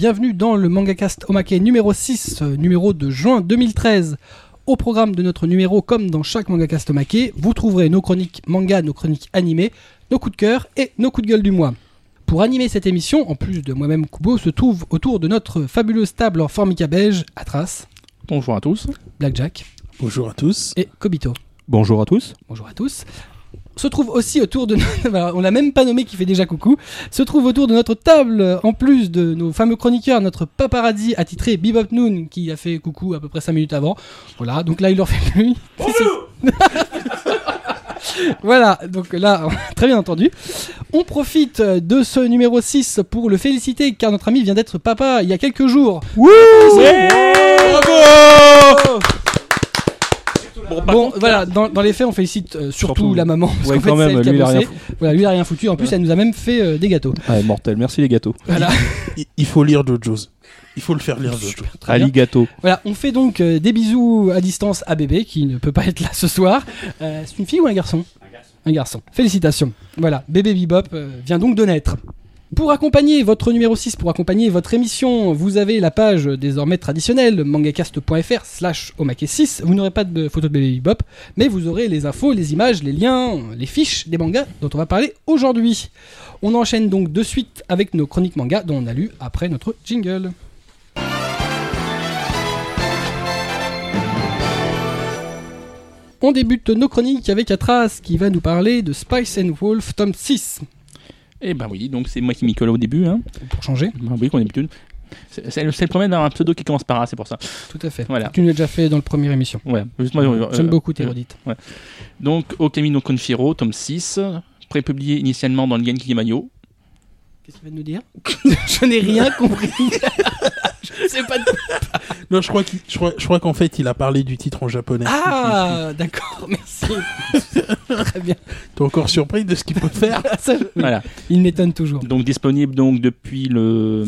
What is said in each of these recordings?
Bienvenue dans le MangaCast Omake numéro 6, euh, numéro de juin 2013. Au programme de notre numéro, comme dans chaque MangaCast Omake, vous trouverez nos chroniques manga, nos chroniques animées, nos coups de cœur et nos coups de gueule du mois. Pour animer cette émission, en plus de moi-même Kubo, se trouve autour de notre fabuleuse table en formica beige, Atras, Bonjour à tous. Blackjack Bonjour à tous. et Kobito. Bonjour à tous. Bonjour à tous. Se trouve aussi autour de on l'a même pas nommé qui fait déjà coucou. Se trouve autour de notre table, en plus de nos fameux chroniqueurs, notre paparazzi attitré Bebop Noon qui a fait coucou à peu près 5 minutes avant. Voilà, donc là il leur fait plus. voilà, donc là, très bien entendu. On profite de ce numéro 6 pour le féliciter car notre ami vient d'être papa il y a quelques jours. Bon, voilà, dans, dans les faits, on félicite euh, surtout, Surtout. la maman. parce Ouais, qu'en fait, quand même, elle qui a lui, il a rien foutu. Voilà, lui, il a rien foutu. En plus, elle nous a même fait euh, des gâteaux. Ah, mortel, merci les gâteaux. Voilà. Il, il faut lire Jojo's. Il faut le faire lire Jojo. Ali gâteau. Voilà, on fait donc euh, des bisous à distance à bébé qui ne peut pas être là ce soir. Euh, c'est une fille ou un garçon? Un garçon. Félicitations. Voilà, bébé Bebop vient donc de naître. Pour accompagner votre numéro 6, pour accompagner votre émission, vous avez la page désormais traditionnelle mangacast.fr slash omake6. Vous n'aurez pas de photo de bébé Bebop, mais vous aurez les infos, les images, les liens, les fiches des mangas dont on va parler aujourd'hui. On enchaîne donc de suite avec nos chroniques mangas dont on a lu après notre jingle. On débute nos chroniques avec Atras qui va nous parler de Spice and Wolf tome 6. Eh ben oui, donc c'est moi qui m'y colle au début. Hein. Pour changer, Ben oui, qu'on est plutôt. C'est le, le problème d'avoir un pseudo qui commence par A, c'est pour ça. tout à fait. Voilà. Tu nous l'as déjà fait dans la première émission. Ouais, juste moi, euh, J'aime euh, beaucoup tes euh, redites. Donc, Okami no Konshiro, tome 6, prépublié initialement dans le Genki Mayo. Qu'est-ce que tu vas nous dire? Je n'ai rien compris. Je ne sais pas. de- Non, je crois qu'il- je crois, je crois qu'en fait, il a parlé du titre en japonais. Ah, d'accord, merci. Très bien. T'es encore surpris de ce qu'il peut faire Ça, Voilà. Il m'étonne toujours. Donc, disponible donc depuis le.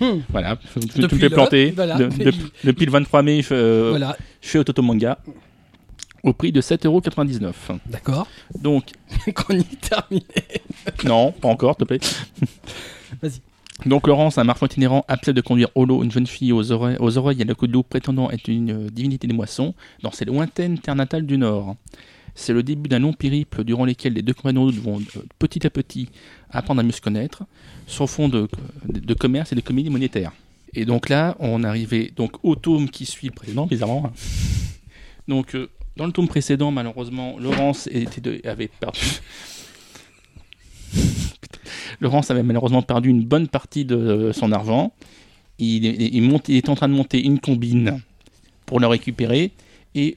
Hmm. Voilà, tu, tu Depuis me fais le- planter. voilà. De- de- depuis le 23 mai, euh, Voilà, chez Ototo Manga. Au prix de 7,99€. d'accord. Donc, Chronique terminée. non, pas encore, s'il te plaît. Vas-y. Donc Laurence, un marchand itinérant, accepte de conduire Holo, une jeune fille aux oreilles, aux oreilles et à la queue de loup, prétendant être une euh, divinité des moissons, dans ses lointaines terres natales du Nord. C'est le début d'un long périple durant lequel les deux compagnons vont euh, petit à petit apprendre à mieux se connaître, sur fond de, de commerce et de comédie monétaire. Et donc là, on arrivait donc au tome qui suit le précédent, bizarrement. hein. Donc euh, dans le tome précédent, malheureusement, Laurence avait perdu. Laurence avait malheureusement perdu une bonne partie de son argent. Il, est- il monte, il est en train de monter une combine pour le récupérer et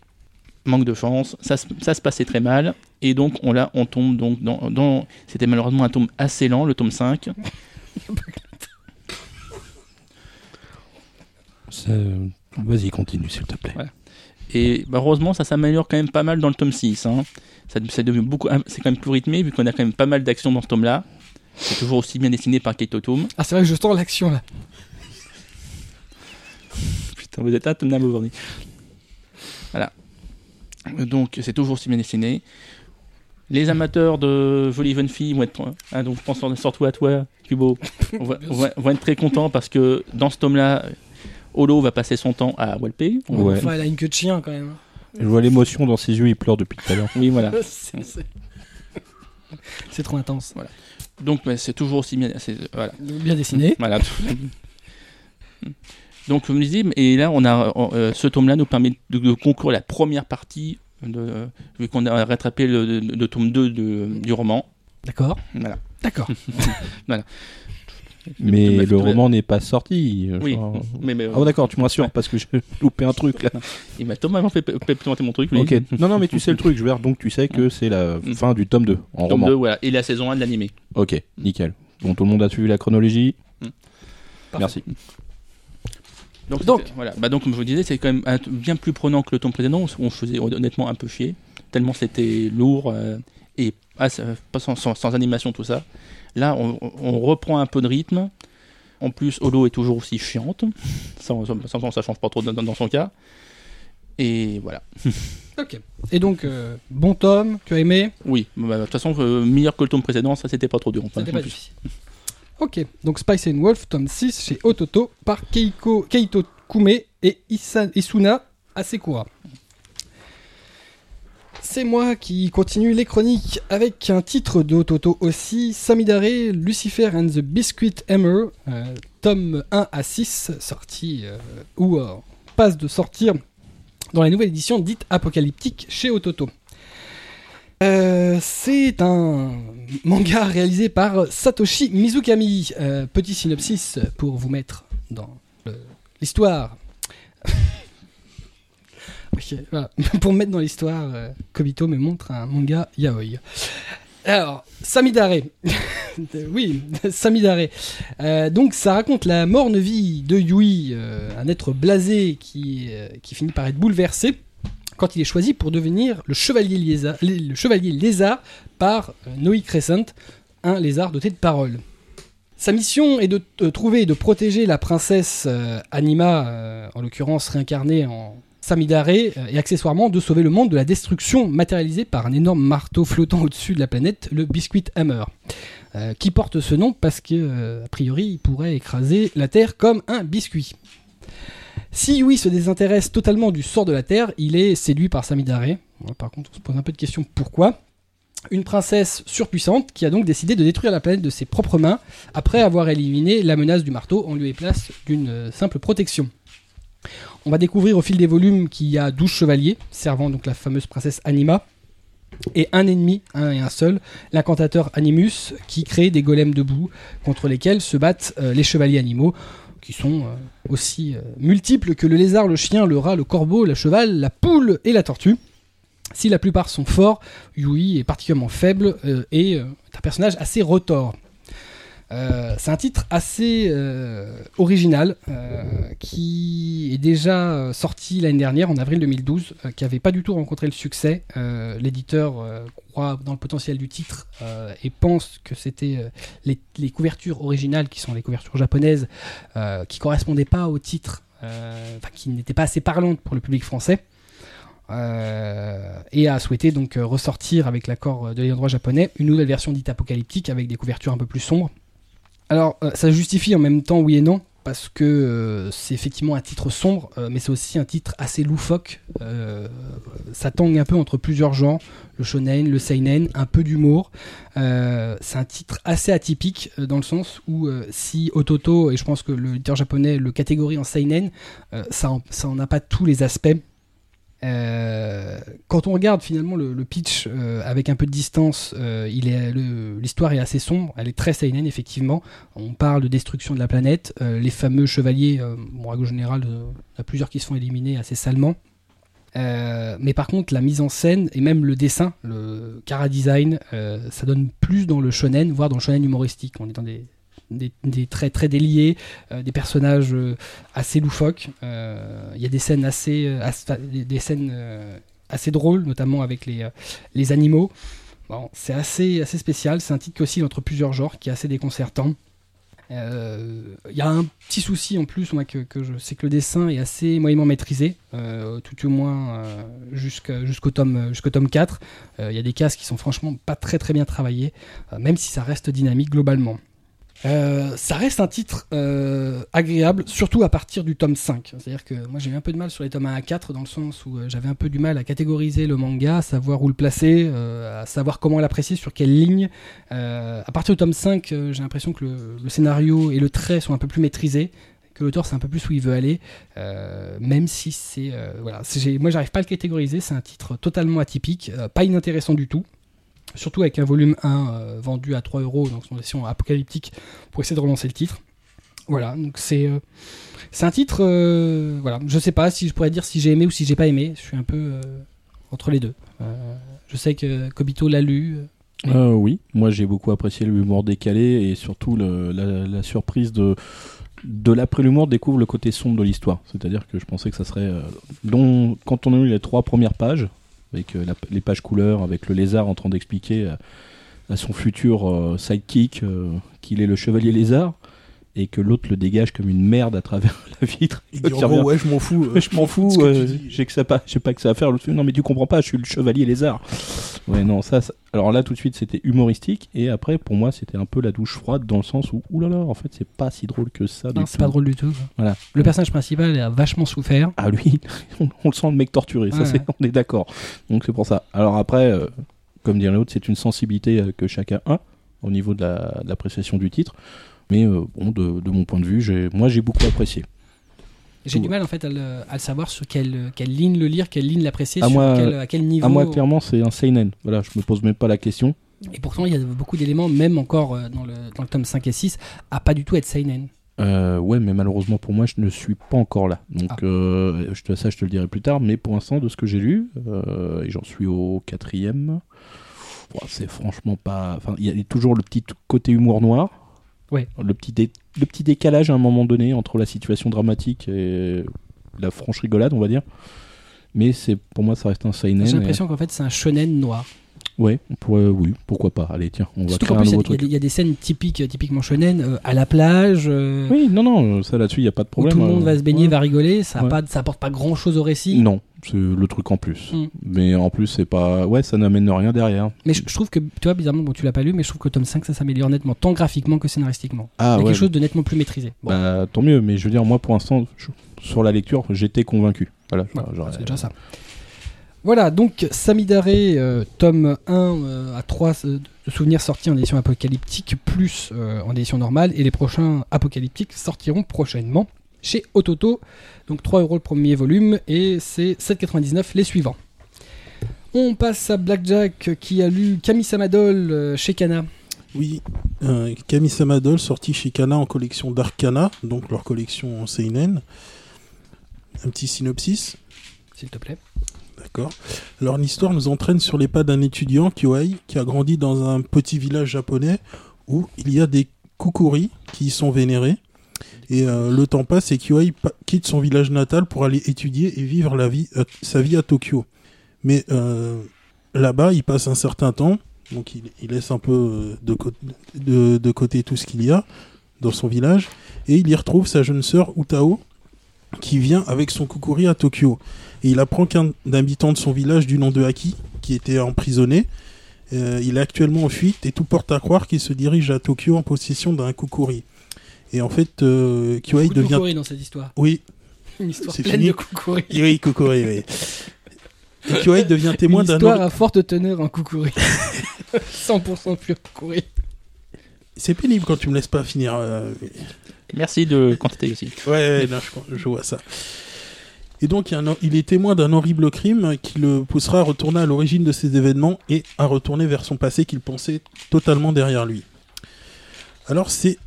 manque de chance, ça, se- ça se passait très mal et donc on là on tombe donc dans, dans- c'était malheureusement un tome assez lent, le tome 5. Vas-y, continue, s'il te plaît. Et bah, heureusement, ça s'améliore quand même pas mal dans le tome 6. hein. Ça, ça devient beaucoup, c'est quand même plus rythmé vu qu'on a quand même pas mal d'actions dans ce tome-là. C'est toujours aussi bien dessiné par Keito Toom. Ah, c'est vrai que je sens l'action là. Putain, vous êtes intenable aujourd'hui. Voilà. Donc, c'est toujours aussi bien dessiné. Les amateurs de jolies jeunes filles vont être. hein, donc, je pense surtout à toi, Kubo. On va- on va- vont être très contents parce que dans ce tome-là, Holo va passer son temps à Walpé. Ouais. Enfin, elle a une queue de chien quand même. Je vois l'émotion dans ses yeux, il pleure depuis tout à l'heure. Oui, voilà. C'est trop intense. Donc, c'est toujours aussi bien. Voilà. Bien dessiné. Voilà. Donc, comme je disais, et là, on a, euh, ce tome-là nous permet de, de conclure la première partie, de, euh, vu qu'on a rattrapé le, le- le tome 2 de- du roman. D'accord. Voilà. D'accord. Mais le roman n'est pas sorti. Oui. Mais, mais, Ah bon, d'accord, tu me rassures, parce que j'ai loupé un truc là. il m'a totalement fait, présenter mon truc. lui. Ok. Non, non, mais tu sais le truc, je veux dire, donc tu sais que c'est la Mm. fin du tome 2 en Tome roman. 2, voilà. Et la saison 1 de l'animé. Ok, nickel. Bon, tout le monde a suivi la chronologie. Mm. Merci. Donc, Donc. voilà. Bah, donc, comme je vous disais, c'est quand même bien plus prenant que le tome précédent. où On se faisait honnêtement un peu chier. Tellement c'était lourd euh, et ah, ça- pas sans, sans- sans animation, tout ça. Là, on, on reprend un peu de rythme. En plus, Holo est toujours aussi chiante. Ça, ça, ça, change pas trop dans, dans son cas. Et voilà. Ok. Et donc, euh, bon tome, tu as aimé Oui, bah, de toute façon, euh, meilleur que le tome précédent, ça c'était pas trop dur. Enfin, pas plus. Ok, donc Spice and Wolf, tome 6 chez Ototo par Keiko, Keito Kume et Isa- Isuna Asekura. C'est moi qui continue les chroniques avec un titre de Ototo aussi, Samidare, Lucifer and the Biscuit Hammer, euh, tome 1 à 6, sorti euh, ou euh, passe de sortir dans la nouvelle édition dite apocalyptique chez Ototo. C'est un manga réalisé par Satoshi Mizukami. Petit synopsis pour vous mettre dans l'histoire. Ok, voilà. pour me mettre dans l'histoire, euh, Kobito me montre un manga yaoi. Alors, Samidare. oui, Samidare. Euh, donc, ça raconte la morne vie de Yui, euh, un être blasé qui, qui finit par être bouleversé quand il est choisi pour devenir le chevalier lézard, par Noi Crescent, un lézard doté de parole. Sa mission est de trouver et de protéger la princesse Anima, en l'occurrence réincarnée en Samidare, euh, et accessoirement de sauver le monde de la destruction matérialisée par un énorme marteau flottant au-dessus de la planète, le Biscuit Hammer, euh, qui porte ce nom parce que, euh, a priori, il pourrait écraser la Terre comme un biscuit. Si Yui se désintéresse totalement du sort de la Terre, il est séduit par Samidare. Par contre, on se pose un peu de questions pourquoi. Une princesse surpuissante qui a donc décidé de détruire la planète de ses propres mains après avoir éliminé la menace du marteau en lieu et place d'une euh, simple protection. On va découvrir au fil des volumes qu'il y a 12 chevaliers, servant donc la fameuse princesse Anima, et un ennemi, un et un seul, l'incantateur Animus, qui crée des golems debout contre lesquels se battent euh, les chevaliers animaux, qui sont euh, aussi euh, multiples que le lézard, le chien, le rat, le corbeau, le cheval, la poule et la tortue. Si la plupart sont forts, Yui est particulièrement faible et est un personnage assez retors. Euh, c'est un titre assez euh, original euh, qui est déjà sorti l'année dernière en avril 2012, euh, qui n'avait pas du tout rencontré le succès. L'éditeur croit dans le potentiel du titre et pense que c'était les, couvertures originales, qui sont les couvertures japonaises, qui correspondaient pas au titre, qui n'étaient pas assez parlantes pour le public français. Et a souhaité donc ressortir avec l'accord de l'ayant droit japonais une nouvelle version dite apocalyptique avec des couvertures un peu plus sombres. Alors euh, ça justifie en même temps oui et non parce que euh, c'est effectivement un titre sombre, euh, mais c'est aussi un titre assez loufoque. Ça tangue un peu entre plusieurs genres, le shonen, le seinen, un peu d'humour. C'est un titre assez atypique dans le sens où si Ototo, et je pense que le l'éditeur japonais le catégorie en seinen, ça, en, ça a pas tous les aspects. Euh, quand on regarde finalement le, pitch euh, avec un peu de distance, euh, l'histoire est assez sombre. Elle est très seinen effectivement. On parle de destruction de la planète. Les fameux chevaliers, bon, en règle générale, il y a plusieurs qui se font éliminer assez salement. Mais par contre, la mise en scène et même le dessin, le cara design, ça donne plus dans le shonen, voire dans le shonen humoristique. On est dans des, des, traits très déliés, euh, des personnages euh, assez loufoques. Euh, Il y a des scènes assez, as- des, scènes assez drôles, notamment avec les, animaux. Bon, c'est assez, spécial. C'est un titre qui oscille entre plusieurs genres, qui est assez déconcertant. Il y a un petit souci en plus, que, je sais que le dessin est assez moyennement maîtrisé, tout au moins jusqu'au tome, jusqu'au tome 4. Euh, Il y a des cases qui sont franchement pas très très bien travaillées, même si ça reste dynamique globalement. Euh, ça reste un titre euh, agréable, surtout à partir du tome 5. C'est-à-dire que moi j'ai eu un peu de mal sur les tomes 1 à 4 dans le sens où euh, j'avais un peu du mal à catégoriser le manga, à savoir où le placer, à savoir comment l'apprécier, sur quelle ligne. À partir du tome 5, euh, j'ai l'impression que le, le scénario et le trait sont un peu plus maîtrisés, que l'auteur sait un peu plus où il veut aller, même si c'est... voilà, c'est- moi j'arrive pas à le catégoriser, c'est un titre totalement atypique, pas inintéressant du tout. Surtout avec un volume 1 euh, vendu à 3 euros dans son version apocalyptique pour essayer de relancer le titre. Voilà, donc c'est euh, c'est un titre. euh, voilà, je sais pas si je pourrais dire si j'ai aimé ou si j'ai pas aimé. Je suis un peu euh, entre les deux. Je sais que Kobito l'a lu. oui, moi j'ai beaucoup apprécié l'humour décalé et surtout la, surprise de de l'après-l'humour découvre le côté sombre de l'histoire. C'est-à-dire que je pensais que ça serait... euh, quand on a eu les trois premières pages, avec euh, les pages couleurs, avec le lézard en train d'expliquer euh, à son futur euh, sidekick qu'il est le chevalier lézard, et que l'autre le dégage comme une merde à travers la vitre. Il dit revient, ouais, je m'en fous. euh, je m'en fous, euh, j'ai que ça pas, j'ai pas que ça à faire. L'autre non mais tu comprends pas, je suis le chevalier lézard. Ouais non ça, ça- alors là tout de suite c'était humoristique et après pour moi c'était un peu la douche froide dans le sens où oulala en fait c'est pas si drôle que ça. Non, c'est pas drôle du tout. Voilà. Le personnage principal a vachement souffert. Ah lui, on, on le sent le mec torturé, ça Ouais, c'est, ouais. on est d'accord. Donc c'est pour ça. Alors après, euh, comme dirait l'autre, c'est une sensibilité que chacun a au niveau de, la- de l'appréciation du titre. Mais euh, bon, de, de mon point de vue, moi j'ai beaucoup apprécié. J'ai du mal en fait à le, à le savoir sur quelle, quelle ligne le lire, quelle ligne l'apprécier, À sur moi- quel, à quel niveau. À moi clairement c'est un seinen. Voilà, je me pose même pas la question. Et pourtant, il y a beaucoup d'éléments, même encore euh, dans le, dans le tome 5 et 6, à pas du tout être Seinen. Euh, ouais, mais malheureusement pour moi, je ne suis pas encore là. Donc Ah. euh, je te, ça, je te le dirai plus tard. Mais pour l'instant, de ce que j'ai lu, euh, et j'en suis au quatrième, c'est franchement pas. Enfin, il y a toujours le petit côté humour noir. Ouais. Le petit, dé- le petit décalage à un moment donné entre la situation dramatique et la franche rigolade, on va dire. Mais c'est pour moi, ça reste un seinen. J'ai et- l'impression qu'en fait, c'est un shonen noir. Ouais, on pourrait- oui, pourquoi pas. Allez, tiens, on va créer un il y, nouveau a- il y des- il y a des scènes typiques, typiquement shonen, euh, à la plage, euh, Oui, non, non, ça là-dessus, il n'y a pas de où problème. tout le monde euh, va se baigner, ouais. va rigoler. Ça, Ouais. pas, ça apporte pas grand chose au récit. Non, c'est le truc en plus. Mm. Mais en plus, c'est pas. Ouais, ça n'amène rien derrière. Mais je, je trouve que, tu vois, bizarrement, bon, tu l'as pas lu, mais je trouve que tome 5, ça s'améliore nettement, tant graphiquement que scénaristiquement. Ah il y a ouais. quelque chose de nettement plus maîtrisé. Bon, Bah, tant mieux, mais je veux dire, moi pour l'instant, sur la lecture, j'étais convaincu. Voilà, j'aurais- c'est déjà ça. Voilà, donc Samidare, euh, tome 1 euh, à 3 euh, de souvenirs sortis en édition apocalyptique, plus en édition normale, et les prochains apocalyptiques sortiront prochainement chez Ototo. Donc 3 euros le premier volume, et c'est 7,99 les suivants. On passe à Blackjack qui a lu Camille Samadol chez Kana. Oui, Kami Samadol, sorti chez Kana en collection d'Arcana, donc leur collection en Seinen. Un petit synopsis. S'il te plaît. D'accord. Alors l'histoire nous entraîne sur les pas d'un étudiant, Kyohei, qui a grandi dans un petit village japonais où il y a des kukuri qui y sont vénérés. Et euh, le temps passe et Kyohei quitte son village natal pour aller étudier et vivre euh, sa vie à Tokyo. Mais euh, là-bas, il passe un certain temps, donc il, laisse un peu de- de côté tout ce qu'il y a dans son village, et il y retrouve sa jeune sœur Utao, qui vient avec son kukuri à Tokyo. Et il apprend qu'un habitant de son village du nom de Haki, qui était emprisonné, euh, il est actuellement en fuite et tout porte à croire qu'il se dirige à Tokyo en possession d'un kukuri. Et en fait, euh, devient... Kukuri dans cette histoire. Oui, Une histoire C'est pleine fini. de Kukuri. oui, Kukuri, oui. Et Kyohei devient témoin Une d'un... histoire ori- à forte teneur en Kukuri. 100% pur Kukuri. C'est pénible quand tu me laisses pas finir. euh, Merci de quantité aussi. Ouais, ouais, non, je, je vois ça. Et donc, il, est témoin d'un horrible crime qui le poussera à retourner à l'origine de ces événements et à retourner vers son passé qu'il pensait totalement derrière lui. Alors, c'est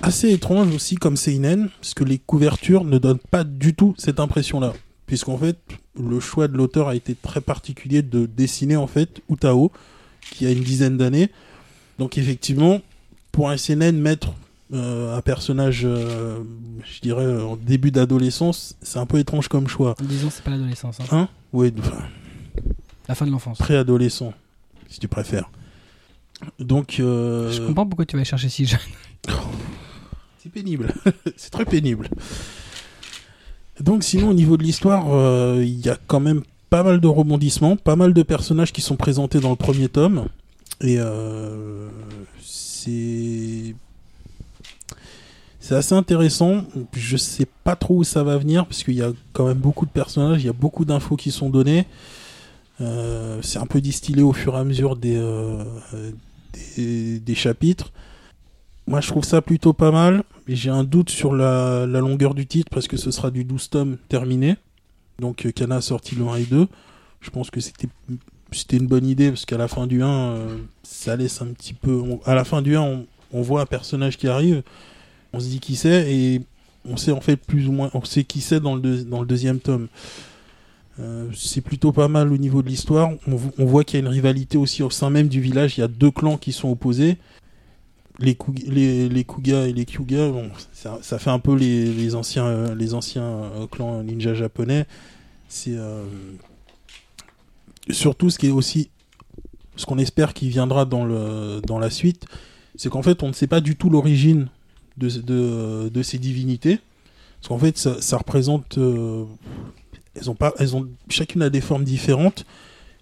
assez étrange aussi comme Seinen, parce que les couvertures ne donnent pas du tout cette impression-là. Puisqu'en fait, le choix de l'auteur a été très particulier de dessiner en fait Utao, qui a une dizaine d'années. Donc, effectivement, pour un Seinen, mettre euh, un personnage, euh, je dirais, euh, en début d'adolescence, c'est un peu étrange comme choix. Disons, c'est pas l'adolescence. hein. Hein? Oui, enfin, La fin de l'enfance. préadolescent, si tu préfères. Donc, euh, Je comprends pourquoi tu vas chercher si jeune. c'est pénible. c'est très pénible. Donc, sinon, au niveau de l'histoire, il y a quand même pas mal de rebondissements, pas mal de personnages qui sont présentés dans le premier tome. Et euh, c'est. C'est assez intéressant. Je sais pas trop où ça va venir, parce qu'il y a quand même beaucoup de personnages, il y a beaucoup d'infos qui sont données. Euh, c'est un peu distillé au fur et à mesure des, euh, des, chapitres. Moi, je trouve ça plutôt pas mal. J'ai un doute sur la, la longueur du titre parce que ce sera du 12 tomes terminé. Donc, euh, Kana a sorti le 1 et 2. Je pense que c'était c'était une bonne idée parce qu'à la fin du 1, euh, ça laisse un petit peu. à la fin du 1, on, on voit un personnage qui arrive. On se dit qui c'est et on sait en fait plus ou moins. Qui c'est dans, le deuxième tome. Euh, c'est plutôt pas mal au niveau de l'histoire. On, vo- on voit qu'il y a une rivalité aussi au sein même du village. Il y a deux clans qui sont opposés. Les, Kug- les, les Kuga et les Kyuga, ça, fait un peu les, anciens, euh, les anciens euh, clans ninja japonais. Euh, surtout ce qui est aussi ce qu'on espère qui viendra dans la suite, c'est qu'en fait on ne sait pas du tout l'origine de, de, de ces divinités. Parce qu'en fait, ça, représente. euh, elles ont pas, elles ont chacune a des formes différentes,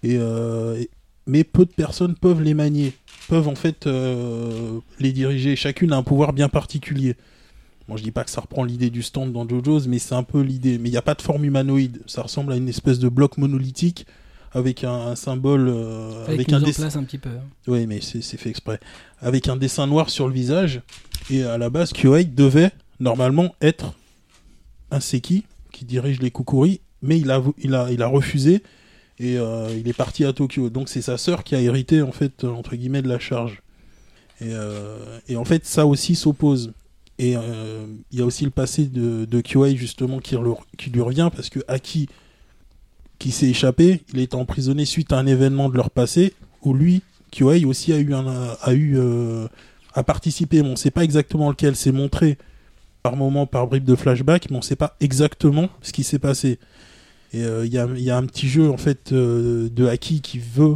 et, euh, mais peu de personnes peuvent les manier, peuvent en fait euh, les diriger. Chacune a un pouvoir bien particulier. Bon, je dis pas que ça reprend l'idée du stand dans JoJo's, mais c'est un peu l'idée. Mais il n'y a pas de forme humanoïde. Ça ressemble à une espèce de bloc monolithique avec un, un symbole, euh, Avec un dessin. un petit peu. hein. Oui, mais c'est fait exprès. Avec un dessin noir sur le visage. Et à la base, Kyohei devait normalement être un Seki qui dirige les Kukuri, mais il a, il a, il a refusé et euh, il est parti à Tokyo. Donc c'est sa sœur qui a hérité, en fait, euh, entre guillemets, de la charge. Et, euh, et en fait, ça aussi s'oppose. Et euh, il y a aussi le passé de, de Kyohei, justement, qui, qui lui revient, parce que Aki, qui s'est échappé, il est emprisonné suite à un événement de leur passé, où lui, Kyohei aussi a eu un, a eu euh, a participé. Mais on ne sait pas exactement lequel. C'est montré par moment, par bribes de flashback, mais on ne sait pas exactement ce qui s'est passé. Et euh, il y, a, y a un petit jeu en fait euh, de Aki qui veut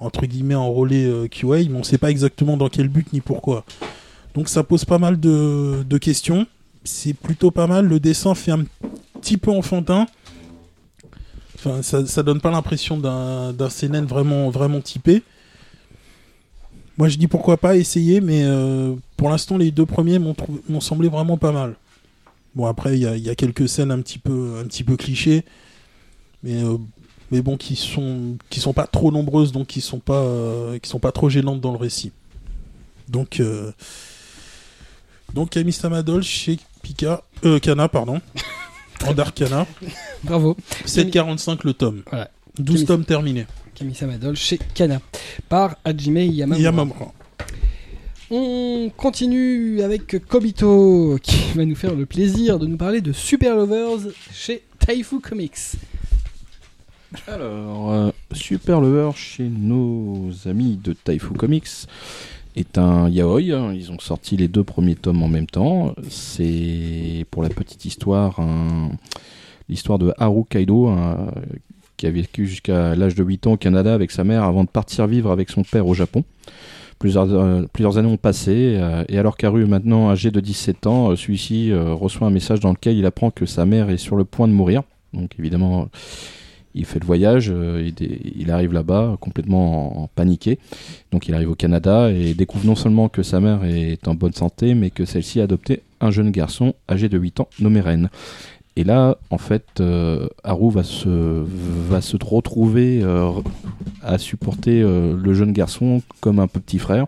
entre guillemets enrôler euh, Kyohei, mais on ne sait pas exactement dans quel but ni pourquoi. Donc ça pose pas mal de, de questions. C'est plutôt pas mal. Le dessin fait un petit peu enfantin. Enfin, ça, ça donne pas l'impression d'un seinen vraiment, vraiment typé. Moi, je dis pourquoi pas essayer, mais euh, pour l'instant, les deux premiers m'ont semblé vraiment pas mal. Bon, après, il y a, y a quelques scènes un petit peu, un petit peu clichés, mais, euh, mais bon, qui sont, qui sont pas trop nombreuses, donc qui sont pas, euh, qui sont pas trop gênantes dans le récit. Donc, donc Camille Stamadol chez Pika, euh, Kana, pardon, en Darkana, Bravo. 7,45 le tome. Voilà. 12 Camille- tomes terminés. Camille Samadol chez Kana. Par Hajime Yamamura. Yamamura. On continue avec Kobito qui va nous faire le plaisir de nous parler de Super Lovers chez Taifu Comics. Alors, euh, Super Lover chez nos amis de Taifu Comics est un yaoi. hein. Ils ont sorti les deux premiers tomes en même temps. C'est pour la petite histoire un- l'histoire de Haru Kaido un- qui a vécu jusqu'à l'âge de 8 ans au Canada avec sa mère avant de partir vivre avec son père au Japon. Plusieurs, euh, années ont passé euh, et alors qu'Haru est maintenant âgé de 17 ans, euh, celui-ci reçoit un message dans lequel il apprend que sa mère est sur le point de mourir. Donc évidemment, il fait le voyage, il, arrive là-bas complètement en, en paniqué. Donc il arrive au Canada et découvre non seulement que sa mère est en bonne santé, mais que celle-ci a adopté un jeune garçon âgé de 8 ans nommé Ren. Et là, en fait, euh, Haru va se, va se retrouver euh, à supporter euh, le jeune garçon comme un petit frère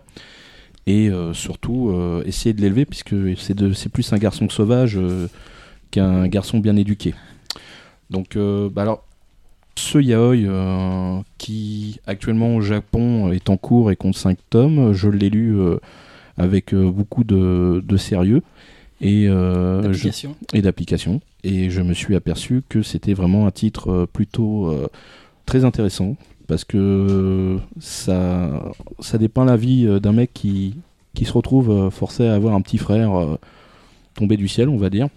et surtout essayer de l'élever puisque c'est plus un garçon sauvage qu'un garçon bien éduqué. Donc, bah alors, ce yaoi qui actuellement au Japon est en cours et compte 5 tomes, je l'ai lu avec beaucoup de, de sérieux et, euh, et d'application. Et je me suis aperçu que c'était vraiment un titre euh, plutôt euh, très intéressant parce que ça, ça dépeint la vie d'un mec qui, qui se retrouve forcé à avoir un petit frère euh, tombé du ciel, on va dire.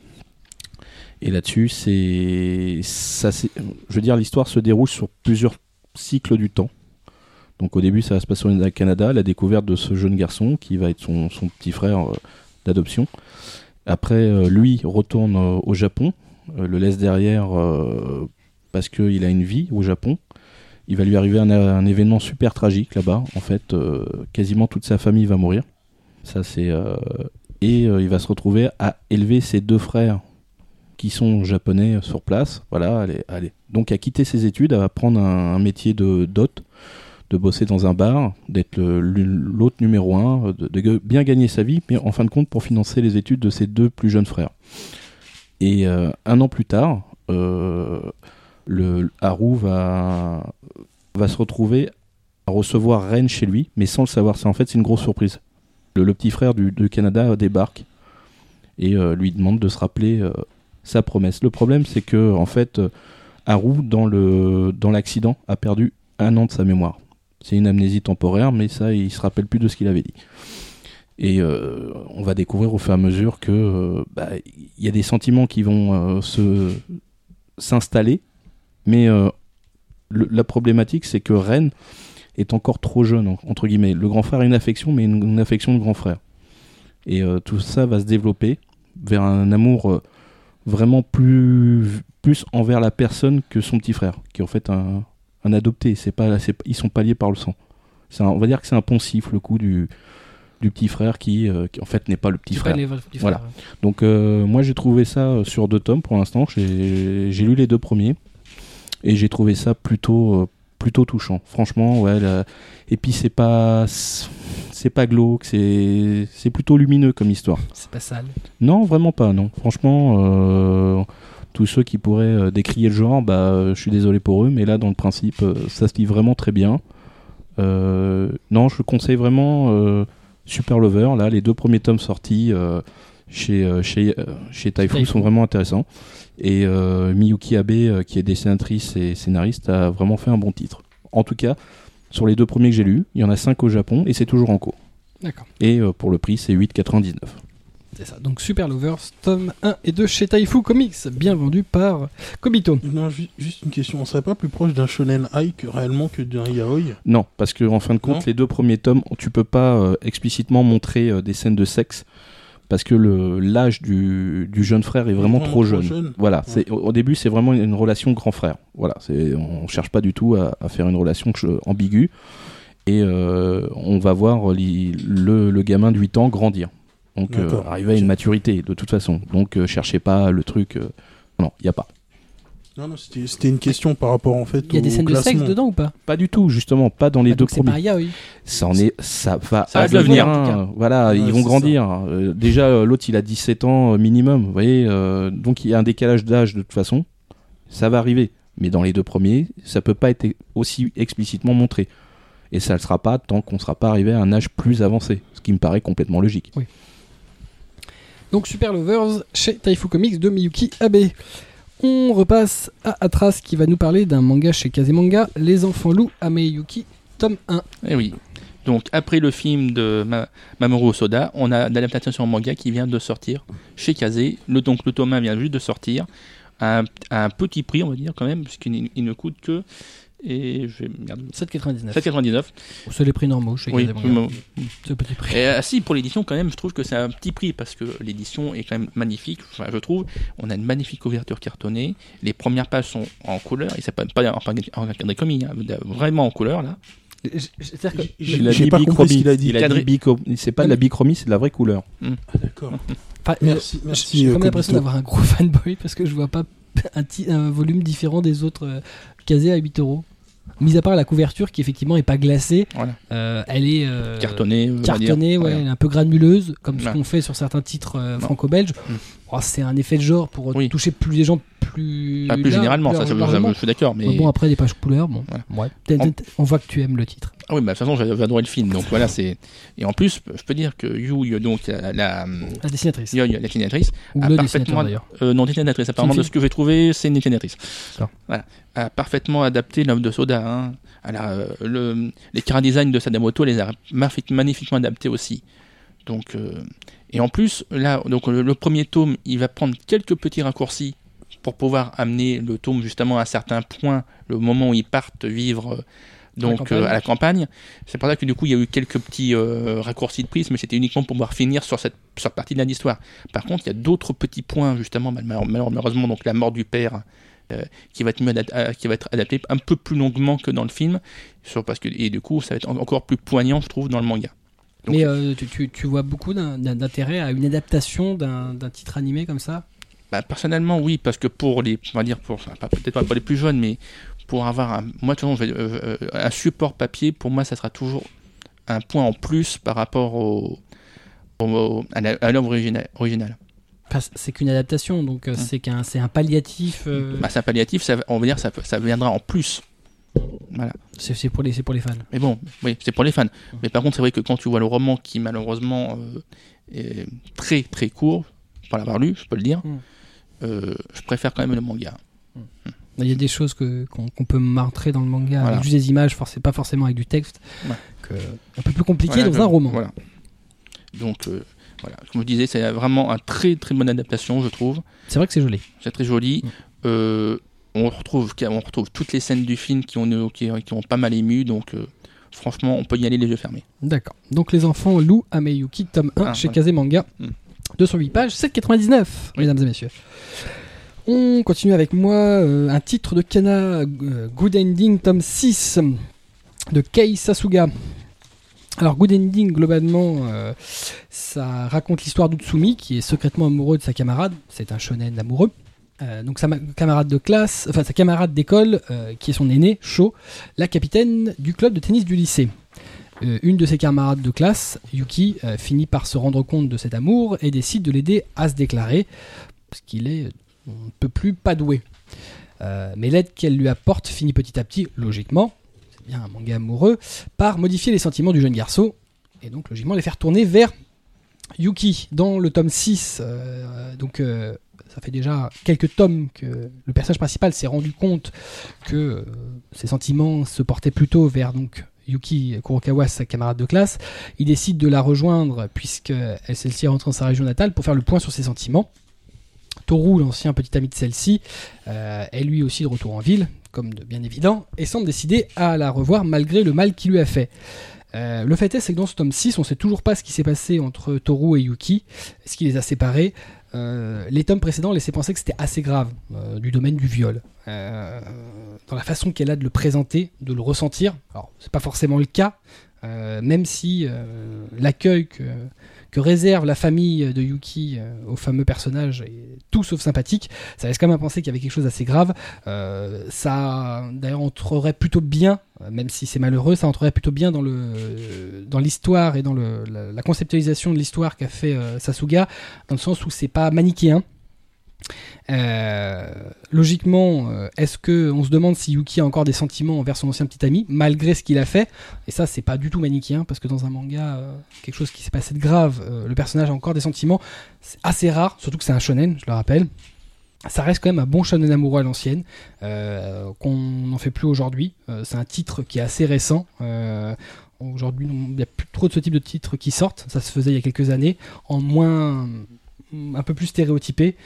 Et là-dessus, c'est, ça, c'est- je veux dire, l'histoire se déroule sur plusieurs cycles du temps. Donc au début, ça va se passer au Canada, la découverte de ce jeune garçon qui va être son, son petit frère d'adoption. Après, euh, lui retourne euh, au Japon, euh, le laisse derrière parce qu'il a une vie au Japon. Il va lui arriver un, événement super tragique là-bas. En fait, quasiment toute sa famille va mourir. Ça, c'est et il va se retrouver à élever ses deux frères qui sont japonais sur place. Voilà, allez, allez. Donc à quitter ses études, à prendre un, un métier de d'hôte, de bosser dans un bar, d'être l'hôte numéro un, euh, de, bien gagner sa vie, mais en fin de compte pour financer les études de ses deux plus jeunes frères. Et euh, un an plus tard, euh, Haru va, se retrouver à recevoir Ren chez lui, mais sans le savoir. C'est en fait c'est une grosse surprise. Le, petit frère du, Canada débarque et lui demande de se rappeler sa promesse. Le problème, c'est que en fait, Haru dans l'accident a perdu un an de sa mémoire. C'est une amnésie temporaire, mais ça, il se rappelle plus de ce qu'il avait dit. Et euh, on va découvrir au fur et à mesure que euh, bah, il y a des sentiments qui vont euh, se s'installer, mais la problématique, c'est que Ren est encore trop jeune, en- entre guillemets. Le grand frère a une affection, mais une, affection de grand frère. Et tout ça va se développer vers un amour vraiment plus, plus envers la personne que son petit frère, qui est en fait un, un adopté. C'est pas, c'est- ils sont pas liés par le sang. Un- on va dire que c'est un poncif, le coup du, du petit frère qui, euh, qui en fait n'est pas le petit frère. petit Voilà. frère. Donc euh, moi j'ai trouvé ça euh, sur deux tomes pour l'instant. J'ai lu les deux premiers et j'ai trouvé ça plutôt euh, plutôt touchant. Franchement, ouais. Et puis c'est pas c'est pas glauque, c'est c'est plutôt lumineux comme histoire. C'est pas sale. Non, vraiment pas. Non, franchement. Tous ceux qui pourraient euh, décrier le genre, bah, euh, je suis désolé pour eux, mais là, dans le principe, euh, ça se lit vraiment très bien. Non, je conseille vraiment Super Lover. Là, les deux premiers tomes sortis chez, chez, chez sont vraiment intéressants. Et euh, Miyuki Abe, euh, qui est dessinatrice et scénariste, a vraiment fait un bon titre. En tout cas, sur les deux premiers que j'ai lus, il y en a cinq au Japon et c'est toujours en cours. D'accord. Et euh, pour le prix, c'est 8,99. C'est ça. Donc Super Lovers, tome 1 et 2 chez Taifu Comics, bien vendu par Kobito. Non, ju- juste une question. On serait pas plus proche d'un shonen high que réellement que d'un yaoi? Non, parce que en fin de compte, Non. les deux premiers tomes, tu peux pas euh, explicitement montrer euh, des scènes de sexe parce que le l'âge du, du jeune frère est vraiment, trop jeune. Voilà, Ouais. c'est au, au début, c'est vraiment une relation grand frère. Voilà, c'est on cherche pas du tout à, à faire une relation ambiguë et euh, on va voir li- le, le gamin de 8 ans grandir. Donc euh, arriver à une maturité de toute façon. Donc euh, cherchez pas le truc euh, non, il y a pas. Non, non, c'était une question par rapport en fait Il y a des scènes de sexe dedans ou pas? Pas du tout, justement, pas dans les Ah, deux premiers. Ça en est, ça va Ça va devenir un. Voilà, Ouais, ils vont grandir. Euh, déjà, l'autre, il a 17 ans minimum. Vous voyez, euh, donc il y a un décalage d'âge de toute façon. Ça va arriver. Mais dans les deux premiers, ça peut pas être aussi explicitement montré. Et ça ne le sera pas tant qu'on ne sera pas arrivé à un âge plus avancé. Ce qui me paraît complètement logique. Donc Super Lovers chez Taifu Comics de Miyuki Abe. On repasse à Atras qui va nous parler d'un manga chez Kazemanga, Les Enfants Loups Ameyuki, tome 1. Eh oui. Donc, après le film de Ma- Mamoru Soda, on a l'adaptation en manga qui vient de sortir chez Kazé. Le, donc, le tome 1 vient juste de sortir. À un, à un petit prix, on va dire, quand même, puisqu'il il ne coûte que. Et je vais. Merde. 7,99. 7,99. C'est les prix normaux chez Oui. C'est le petit prix. Et, euh, si, pour l'édition, quand même, je trouve que c'est un petit prix parce que l'édition est quand même magnifique. Enfin, je trouve. On a une magnifique couverture cartonnée. Les premières pages sont en couleur. Et c'est pas, pas en, en, en comics, hein, vraiment en couleur, là. J'ai pas compris ce qu'il a dit. Il a dit C'est pas de la bichromie, c'est de la vraie couleur. Ah, D'accord. Enfin, Merci, euh, merci. J'ai euh, comme l'impression d'avoir un gros fanboy parce que je vois pas un, volume différent des autres euh, casés à 8 euros. Mis à part la couverture qui effectivement est pas glacée, Voilà. euh, elle est euh, Cartonné. on va dire. cartonnée, ouais, un peu granuleuse, comme ce qu'on fait sur certains titres euh, franco-belges. Mm. Oh, c'est un effet de genre pour Oui. toucher plus les gens plus. Pas plus généralement, ça, plus ça, ça, largement. je suis d'accord. Mais... Bon, après, des pages couleurs, bon. On voit que tu aimes le titre. Ah oui, bah, de toute façon, j'avais adoré le film. Donc voilà, c'est. Et en plus, je peux dire que Yu, donc la, la, dessinatrice. La dessinatrice, Ou a le parfaitement- d'ailleurs. euh, non dessinatrice, apparemment de ce que j'ai trouvé, c'est une dessinatrice. Voilà, a parfaitement adapté l'œuvre de Soda. Hein. Elle a, euh, le, les design de Sadamoto, elle les a magnifique- magnifiquement adaptés aussi. Donc, euh, et en plus, là, donc le, le premier tome, il va prendre quelques petits raccourcis pour pouvoir amener le tome justement à un certain point, le moment où ils partent vivre. euh, donc euh, à la campagne, c'est pour ça que du coup il y a eu quelques petits euh, raccourcis de prise, mais c'était uniquement pour pouvoir finir sur cette sur cette partie de l'histoire. Par contre, il y a d'autres petits points justement, mal- mal- malheureusement donc la mort du père euh, qui va être mieux qui va être adapté un peu plus longuement que dans le film, sur parce que et du coup ça va être en- encore plus poignant je trouve dans le manga. Donc, Mais tu, vois beaucoup d'intérêt à une adaptation d'un d'un titre animé comme ça? Bah, personnellement, oui, parce que pour les, on va dire pour, peut-être pas pour les plus jeunes, mais pour avoir un, moi, euh, euh, un support papier, pour moi, ça sera toujours un point en plus par rapport au, au- à l'œuvre origina- originale. C'est qu'une adaptation, donc euh, Hum. c'est qu'un c'est un palliatif. euh, Bah, c'est un palliatif, ça, on va dire, ça, ça viendra en plus. Voilà. c'est pour, les- c'est pour les fans. Mais bon, oui, c'est pour les fans. Mais par contre, c'est vrai que quand tu vois le roman qui, malheureusement, euh, est très très court, pour l'avoir lu, je peux le dire, Mm. Euh, je préfère quand même le manga. Il y a des choses qu'on peut montrer dans le manga Voilà. avec juste des images, pas forcément avec du texte. Ouais. que- un peu plus compliqué Voilà, dans un roman. Voilà. Donc, euh, voilà, comme je disais, c'est vraiment un très très bonne adaptation, je trouve. C'est vrai que c'est joli. C'est très joli. Mm. Euh, on retrouve, on retrouve toutes les scènes du film qui ont, qui, qui ont pas mal ému, donc euh, Franchement, on peut y aller les yeux fermés. D'accord. Donc les enfants Lou Ameyuki, tome 1 Ah, chez ouais. Kazé Manga. Hmm. 208 pages, 7,99, mesdames et messieurs. On continue avec moi euh, un titre de Kana, euh, Good Ending, tome 6, de Kei Sasuga. Alors, Good Ending, globalement, euh, ça raconte l'histoire d'Utsumi, qui est secrètement amoureux de sa camarade. C'est un shonen amoureux. Donc, sa ma- camarade de classe, enfin, sa camarade d'école, qui est son aîné, Sho, la capitaine du club de tennis du lycée. Euh, une de ses camarades de classe, Yuki, euh, finit par se rendre compte de cet amour et décide de l'aider à se déclarer, parce qu'il est on ne plus pas doué. Euh, mais l'aide qu'elle lui apporte finit petit à petit, logiquement, c'est bien un manga amoureux, par modifier les sentiments du jeune garçon, et donc logiquement les faire tourner vers Yuki. Dans le tome 6, euh, donc ça fait déjà quelques tomes que le personnage principal s'est rendu compte que ses sentiments se portaient plutôt vers donc Yuki Kurokawa, sa camarade de classe. Il décide de la rejoindre puisque elle- celle-ci est rentrée dans sa région natale pour faire le point sur ses sentiments. Toru, l'ancien petit ami de celle-ci, euh, est lui aussi de retour en ville, comme bien évident, et semble décidé à la revoir malgré le mal qu'il lui a fait. Euh, le fait est, que dans ce tome 6, on sait toujours pas ce qui s'est passé entre Toru et Yuki, ce qui les a séparés. Euh, les tomes précédents laissaient penser que c'était assez grave, du domaine du viol. Dans la façon qu'elle a de le présenter, de le ressentir. Alors, c'est pas forcément le cas, euh, même si euh, l'accueil que, réserve la famille de Yuki euh, au fameux personnage est tout sauf sympathique, ça laisse quand même à penser qu'il y avait quelque chose d'assez grave. Ça, d'ailleurs, entrerait plutôt bien, même si c'est malheureux, ça entrerait plutôt bien dans le dans l'histoire et dans la, la conceptualisation de l'histoire qu'a fait Sasuga, dans le sens où c'est pas manichéen. Euh, logiquement, euh, est-ce que on se demande si Yuki a encore des sentiments envers son ancien petit ami, malgré ce qu'il a fait? Et ça, c'est pas du tout manichéen, parce que dans un manga, euh, quelque chose qui s'est passé de grave, le personnage a encore des sentiments, c'est assez rare, surtout que c'est un shonen, je le rappelle. Ça reste quand même un bon shonen amoureux à l'ancienne, qu'on n'en fait plus aujourd'hui. C'est un titre qui est assez récent. Aujourd'hui, il n'y a plus trop de ce type de titres qui sortent. Ça se faisait il y a quelques années, en moins, un peu plus stéréotypé.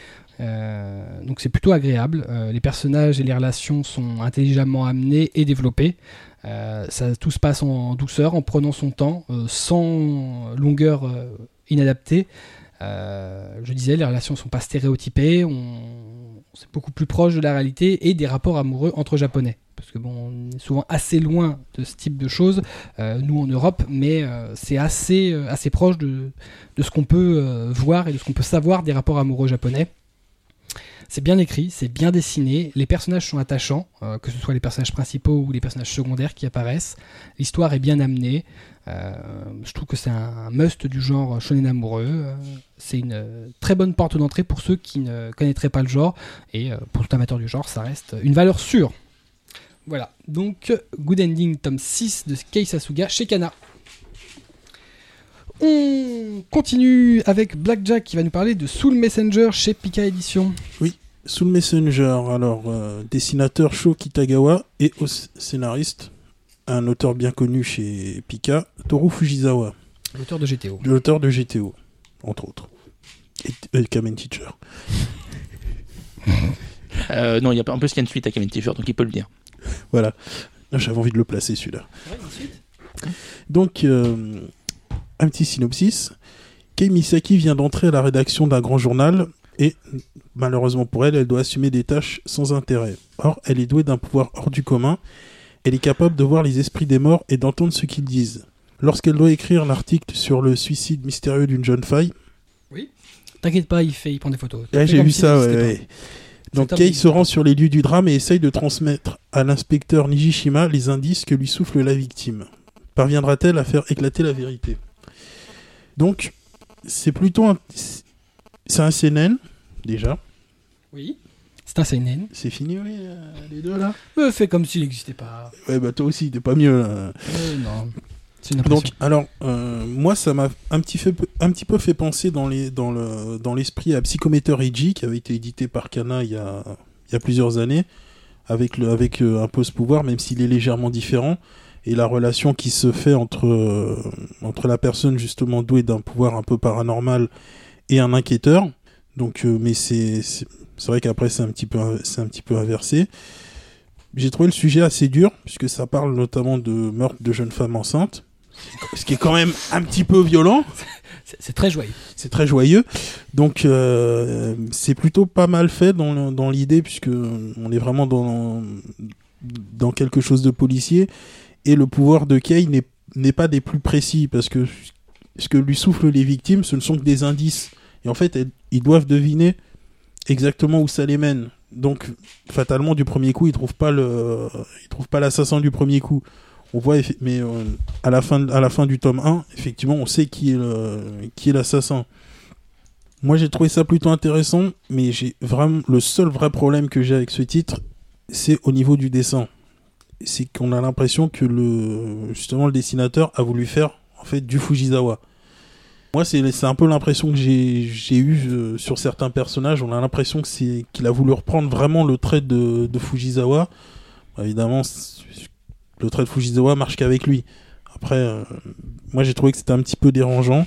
Euh, donc c'est plutôt agréable. Euh, les personnages et les relations sont intelligemment amenés et développés. Euh, tout se passe en douceur, en prenant son temps, sans longueur inadaptée. Je disais, les relations sont pas stéréotypées, c'est beaucoup plus proche de la réalité et des rapports amoureux entre japonais. Parce que bon, on est souvent assez loin de ce type de choses, nous en Europe, mais c'est assez, assez proche de, ce qu'on peut voir et de ce qu'on peut savoir des rapports amoureux japonais. C'est bien écrit, c'est bien dessiné, les personnages sont attachants, euh, que ce soit les personnages principaux ou les personnages secondaires qui apparaissent. L'histoire est bien amenée. euh, je trouve que c'est un, must du genre shonen amoureux. euh, c'est une très bonne porte d'entrée pour ceux qui ne connaîtraient pas le genre. Et pour tout amateur du genre, ça reste une valeur sûre. Voilà, donc Good Ending, tome 6 de Kei Sasuga chez Kana. On continue avec Blackjack qui va nous parler de Soul Messenger chez Pika Edition. Soul Messenger, alors euh, dessinateur Sho Kitagawa et au scénariste, un auteur bien connu chez Pika, Toru Fujisawa, L'auteur de GTO. l'auteur de GTO, entre autres. Et, et Kamen Teacher. Euh, non, il y a en plus il y a une suite à Kamen T-shirt, donc il peut le dire. Voilà. Là, J'avais envie de le placer celui-là. Donc, euh, un petit synopsis. Kei Misaki vient d'entrer à la rédaction d'un grand journal et, malheureusement pour elle, elle doit assumer des tâches sans intérêt. Or, elle est douée d'un pouvoir hors du commun. Elle est capable de voir les esprits des morts et d'entendre ce qu'ils disent. Lorsqu'elle doit écrire l'article sur le suicide mystérieux d'une jeune fille, T'inquiète pas, il, fait, il prend des photos. Ouais, j'ai vu si ça, ouais, ouais. Donc Kei se rend sur les lieux du drame et essaye de transmettre à l'inspecteur Nijishima les indices que lui souffle la victime. Parviendra-t-elle à faire éclater la vérité? Donc, c'est plutôt un... C'est un CNN, déjà. Oui. C'est un seinen. C'est fini, oui, euh, les deux, là? Euh, fais comme s'il n'existait pas. Ouais, bah toi aussi, t'es pas mieux, là. Euh, non. Une Donc, alors, euh, moi, ça m'a un petit, fait, un petit peu fait penser dans les- dans le- dans l'esprit à Psychometer Eiji, qui avait été édité par Kana il y a, il y a plusieurs années, avec, le, avec un peu ce pouvoir, même s'il est légèrement différent, et la relation qui se fait entre, euh, entre la personne justement douée d'un pouvoir un peu paranormal et un inquiéteur. Donc, euh, mais c'est vrai qu'après, c'est un, petit peu c'est un petit peu inversé. j'ai trouvé le sujet assez dur, puisque ça parle notamment de meurtre de jeunes femmes enceintes, ce qui est quand même un petit peu violent. C'est c'est très joyeux. C'est très joyeux. Donc, euh, c'est plutôt pas mal fait dans, dans l'idée, puisque on est vraiment dans, dans quelque chose de policier. Et le pouvoir de Kay n'est pas des plus précis, parce que ce que lui soufflent les victimes, ce ne sont que des indices. Et en fait, ils doivent deviner exactement où ça les mène. Donc, fatalement, du premier coup, ils trouvent pas le, ils trouvent pas l'assassin du premier coup. On voit, mais euh, à la fin, à la fin du tome 1, effectivement, on sait qui est le, qui est l'assassin. Moi, j'ai trouvé ça plutôt intéressant, mais j'ai vraiment le seul vrai problème que j'ai avec ce titre, c'est au niveau du dessin. C'est qu'on a l'impression que le, justement, le dessinateur a voulu faire en fait du Fujisawa. Moi, c'est un peu l'impression que j'ai j'ai eu euh, sur certains personnages. On a l'impression que c'est qu'il a voulu reprendre vraiment le trait de, de Fujisawa. Bah, évidemment, le trait de Fujisawa marche qu'avec lui. Après, euh, moi, j'ai trouvé que c'était un petit peu dérangeant.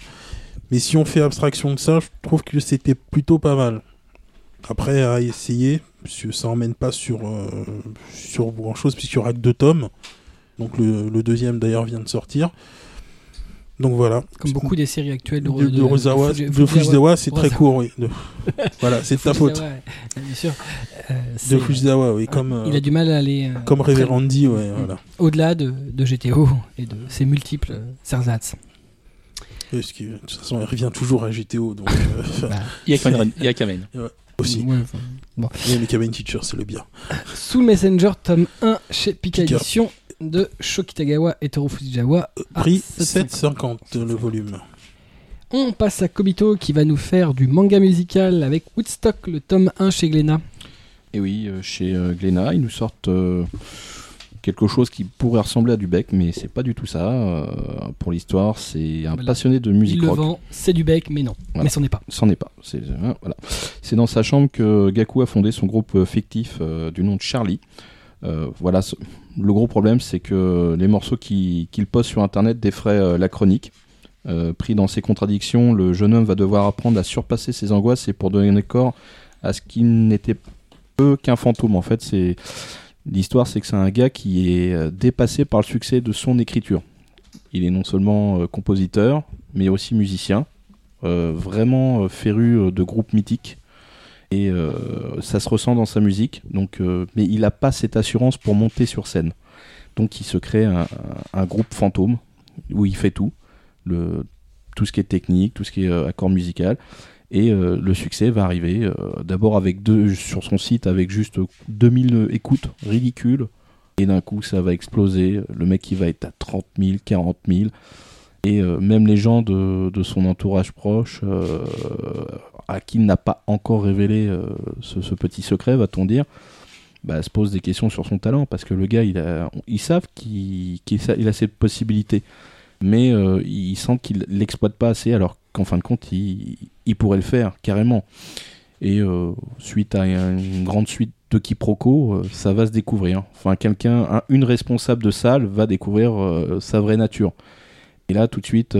Mais si on fait abstraction de ça, je trouve que c'était plutôt pas mal. Après, à essayer, parce que ça emmène pas sur, euh, sur grand chose, puisqu'il y aura que deux tomes. Donc le, le deuxième d'ailleurs vient de sortir. Donc voilà. Comme beaucoup des séries actuelles de, de, de Rosawa- de Fujisawa, c'est très court, oui. De- voilà, c'est de ta faute. Bien sûr. Euh, De Fujisawa, oui, comme, euh, Il a du mal à aller euh, comme très- Reverandi, ouais, voilà. au-delà de, de GTO et de ses multiples euh, ersatz. Parce que, de toute façon, il revient toujours à GTO, donc euh, Bah, Il y a Kamen. Il y a Kamen. Aussi. ouais, enfin, bon. Et les Kamen Teacher, c'est le bien. Soul Messenger, tome 1 chez Pika. Edition de Shokitagawa et Toru Fujisawa. à Prix 7,50. 7,50 le volume. On passe à Kobito qui va nous faire du manga musical avec Woodstock, le tome 1 chez Glénat. Et oui, euh, chez euh, Glénat, ils nous sortent euh, quelque chose qui pourrait ressembler à du bec, mais c'est pas du tout ça. Euh, pour l'histoire, c'est un Voilà. passionné de Il musique le rock. vend, c'est du bec, mais non. Voilà. Mais c'en est pas. C'en est pas. C'est hein, voilà. C'est dans sa chambre que Gaku a fondé son groupe euh, fictif euh, du nom de Charlie. Euh, voilà. Le gros problème, c'est que les morceaux qui- qu'il poste sur Internet défraient euh, la chronique. Euh, pris dans ses contradictions, le jeune homme va devoir apprendre à surpasser ses angoisses et pour donner corps à ce qui n'était peu qu'un fantôme. En fait, c'est l'histoire, c'est que c'est un gars qui est euh, dépassé par le succès de son écriture. Il est non seulement euh, compositeur, mais aussi musicien euh, vraiment féru de groupes mythiques. Et ça se ressent dans sa musique donc mais il n'a pas cette assurance pour monter sur scène. Donc il se crée un, groupe fantôme où il fait tout. Tout ce qui est technique tout ce qui est accord musical et euh, le succès va arriver euh, d'abord avec deux sur son site avec juste 2000 écoutes ridicules. Et d'un coup ça va exploser. Le mec il va être à 30 000 40 000 et euh, même les gens de, son entourage proche, à qui il n'a pas encore révélé ce, petit secret, va-t-on dire, bah, se posent des questions sur son talent, parce que le gars, il a, ils savent qu'il a cette possibilité, mais ils sentent qu'il l'exploite pas assez, alors qu'en fin de compte, il, il pourrait le faire carrément. Et euh, suite à une grande suite de quiproquos, euh, ça va se découvrir. Enfin, quelqu'un, un- une responsable de salle va découvrir euh, sa vraie nature. Et là, tout de suite,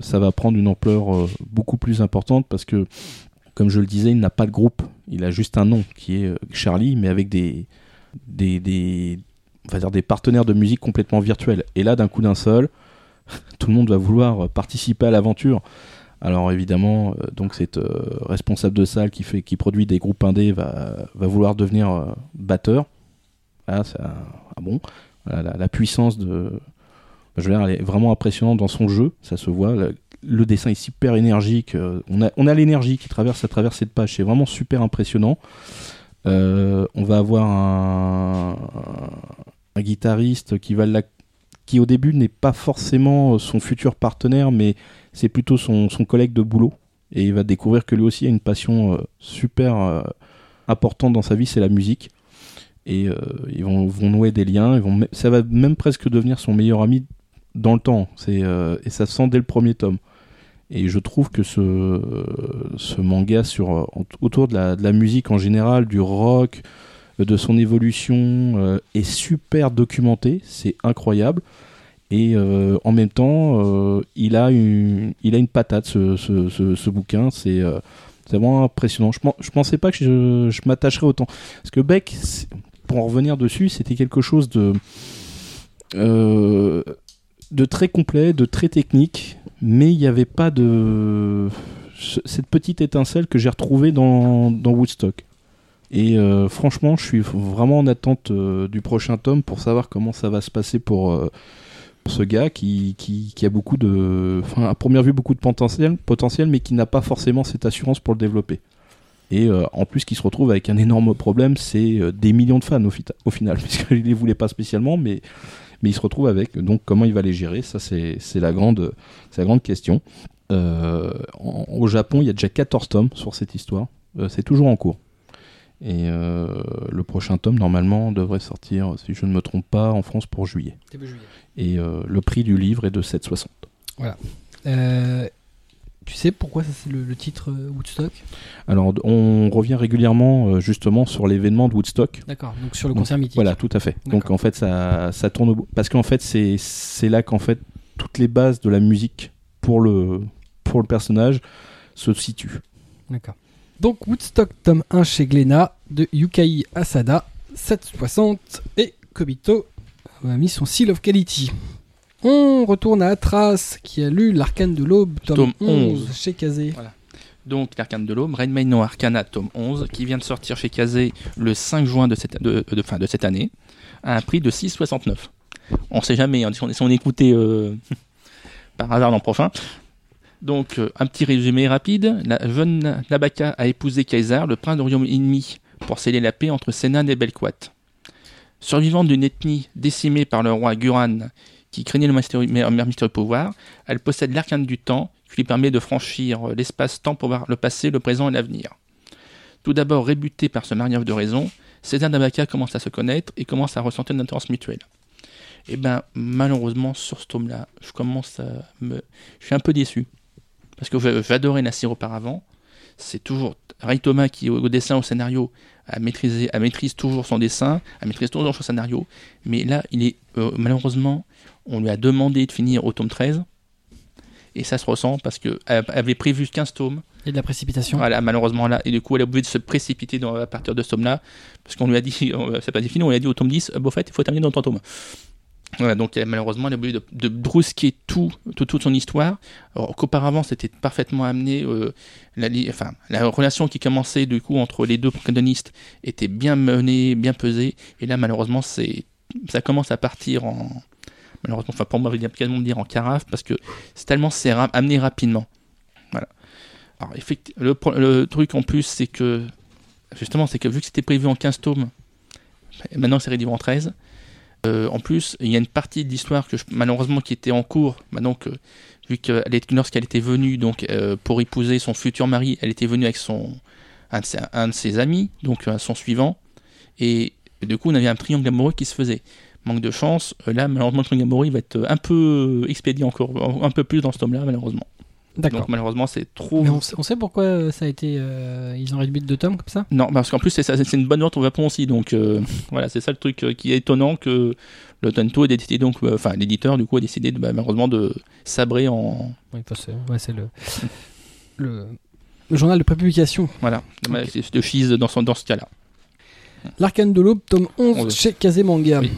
ça va prendre une ampleur beaucoup plus importante parce que, comme je le disais, il n'a pas de groupe. Il a juste un nom qui est Charlie, mais avec des, des, partenaires de musique complètement virtuels. Et là, d'un coup d'un seul, tout le monde va vouloir participer à l'aventure. Alors évidemment, euh, donc cette euh, responsable de salle qui fait, qui produit des groupes indés va, va vouloir devenir euh, batteur. Ah, ah bon, la, puissance de, je veux dire, elle est vraiment impressionnante dans son jeu, ça se voit. Le, dessin est super énergique. on a, on a l'énergie qui traverse à travers cette page. C'est vraiment super impressionnant. On va avoir un, un guitariste qui va la- qui au début n'est pas forcément son futur partenaire, mais c'est plutôt son, collègue de boulot. Et il va découvrir que lui aussi a une passion euh, super euh, importante dans sa vie, c'est la musique. Et euh, ils vont, nouer des liens. Ça va même presque devenir son meilleur ami dans le temps. Et ça se sent dès le premier tome. Et je trouve que ce, manga sur, autour de la, musique en général, du rock, de son évolution, est super documenté. C'est incroyable. Et euh, en même temps, euh, il, a une, il a une patate, ce, ce, ce- bouquin. C'est euh, c'est vraiment impressionnant. Je, je pensais pas que je, je m'attacherais autant. Parce que Beck, pour en revenir dessus, c'était quelque chose de de très complet, de très technique, mais il n'y avait pas de cette petite étincelle que j'ai retrouvée dans, dans Woodstock. Et franchement, je suis vraiment en attente du prochain tome pour savoir comment ça va se passer pour ce gars qui, a beaucoup de, enfin, à première vue beaucoup de potentiel, mais qui n'a pas forcément cette assurance pour le développer. Et euh, en plus, qui se retrouve avec un énorme problème, c'est euh, des millions de fans au, final, puisqu'il ne les voulait pas spécialement, mais, il se retrouve avec. Donc, comment il va les gérer? Ça, c'est la, grande- question. Euh, au Japon, il y a déjà 14 tomes sur cette histoire. C'est toujours en cours. Et euh, le prochain tome, normalement, devrait sortir, si je ne me trompe pas, en France pour juillet. Début juillet. Et euh, le prix du livre est de 7,60. Euh, tu sais pourquoi ça c'est le, le titre Woodstock? Alors, on revient régulièrement justement sur l'événement de Woodstock. D'accord, donc sur le concert mythique. Voilà, tout à fait. Donc en fait, ça, ça tourne au bout. Parce qu'en fait, c'est c'est là qu'en fait toutes les bases de la musique pour le pour le personnage se situent. D'accord. Donc Woodstock tome 1 chez Glénat de Yukai Asada, 760 et Kobito a mis son seal of quality. On retourne à Atras qui a lu l'Arcane de l'Aube tome, Tome 11, 11. chez Kazé. Donc, l'Arcane de l'Aube, Rain no Arcana, tome 11, qui vient de sortir chez Kazé le 5 juin de cette, de, de- fin, de cette année, à un prix de 6,69. On sait jamais, hein, si on, si on écoutait euh, par hasard l'an prochain. Donc, euh, un petit résumé rapide. La jeune Nabaka a épousé Kaiser, le prince du royaume ennemi, pour sceller la paix entre Sénan et Belquat. Survivante d'une ethnie décimée par le roi Guran, qui craignait le mystérieux, pouvoir, elle possède l'arcane du temps, qui lui permet de franchir euh, l'espace-temps pour voir le passé, le présent et l'avenir. Tout d'abord rébuté par ce mariage de raison, César Nabaka commence à se connaître et commence à ressentir une attirance mutuelle. Et ben malheureusement sur ce tome-là, je commence à me, je suis un peu déçu parce que j'a- j'adorais Nassir auparavant. C'est toujours Ray Thomas qui au, dessin, au scénario, a maîtrisé, a maîtrise toujours son dessin, a maîtrise toujours son scénario. Mais là, il est euh, malheureusement, on lui a demandé de finir au tome 13 et ça se ressent parce que elle avait prévu 15 tomes. Et de la précipitation. Voilà, malheureusement là, et du coup elle a obligé de se précipiter dans, à partir de ce tome-là, parce qu'on lui a dit, c'est pas défini, on lui a dit au tome 10, euh, bon, en fait, il faut terminer dans ton tome. Donc euh, malheureusement, elle a obligé de, de brusquer tout, tout- toute son histoire, alors qu'auparavant c'était parfaitement amené, euh, la, relation qui commençait du coup entre les deux protagonistes était bien menée, bien pesée, et là malheureusement ça commence à partir en, malheureusement, enfin pour moi, je vais quasiment dire en carafe, parce que c'est tellement c'est amené rapidement. Le, le truc en plus, c'est que, justement, c'est que vu que c'était prévu en 15 tomes, maintenant c'est réduit en 13. Euh, en plus, il y a une partie de l'histoire que malheureusement qui était en cours, maintenant que vu que elle est- lorsqu'elle était venue donc euh, pour épouser son futur mari, elle était venue avec son un de ses, amis, donc euh, son suivant, et du coup on avait un triangle amoureux qui se faisait. Manque de chance, euh, là malheureusement le triangle amoureux va être un peu expédié encore un peu plus dans ce tome-là malheureusement. D'accord. Donc malheureusement c'est trop. Mais on, sait, on sait pourquoi euh, ça a été. euh, ils ont réduit de deux tomes comme ça? Non, parce qu'en plus, c'est une bonne vente au Japon aussi. Donc, euh, voilà, c'est ça le truc euh, qui est étonnant que le Tonto ait décidé, donc, enfin, l'éditeur, du coup, a décidé, de, bah, malheureusement, de sabrer en. Oui, c'est ouais, c'est le, le, le journal de prépublication. Voilà, Ok. c'est de cheese dans, son, dans ce cas-là. L'Arcane de l'Aube, tome 11 11. chez Kazé Manga. Oui.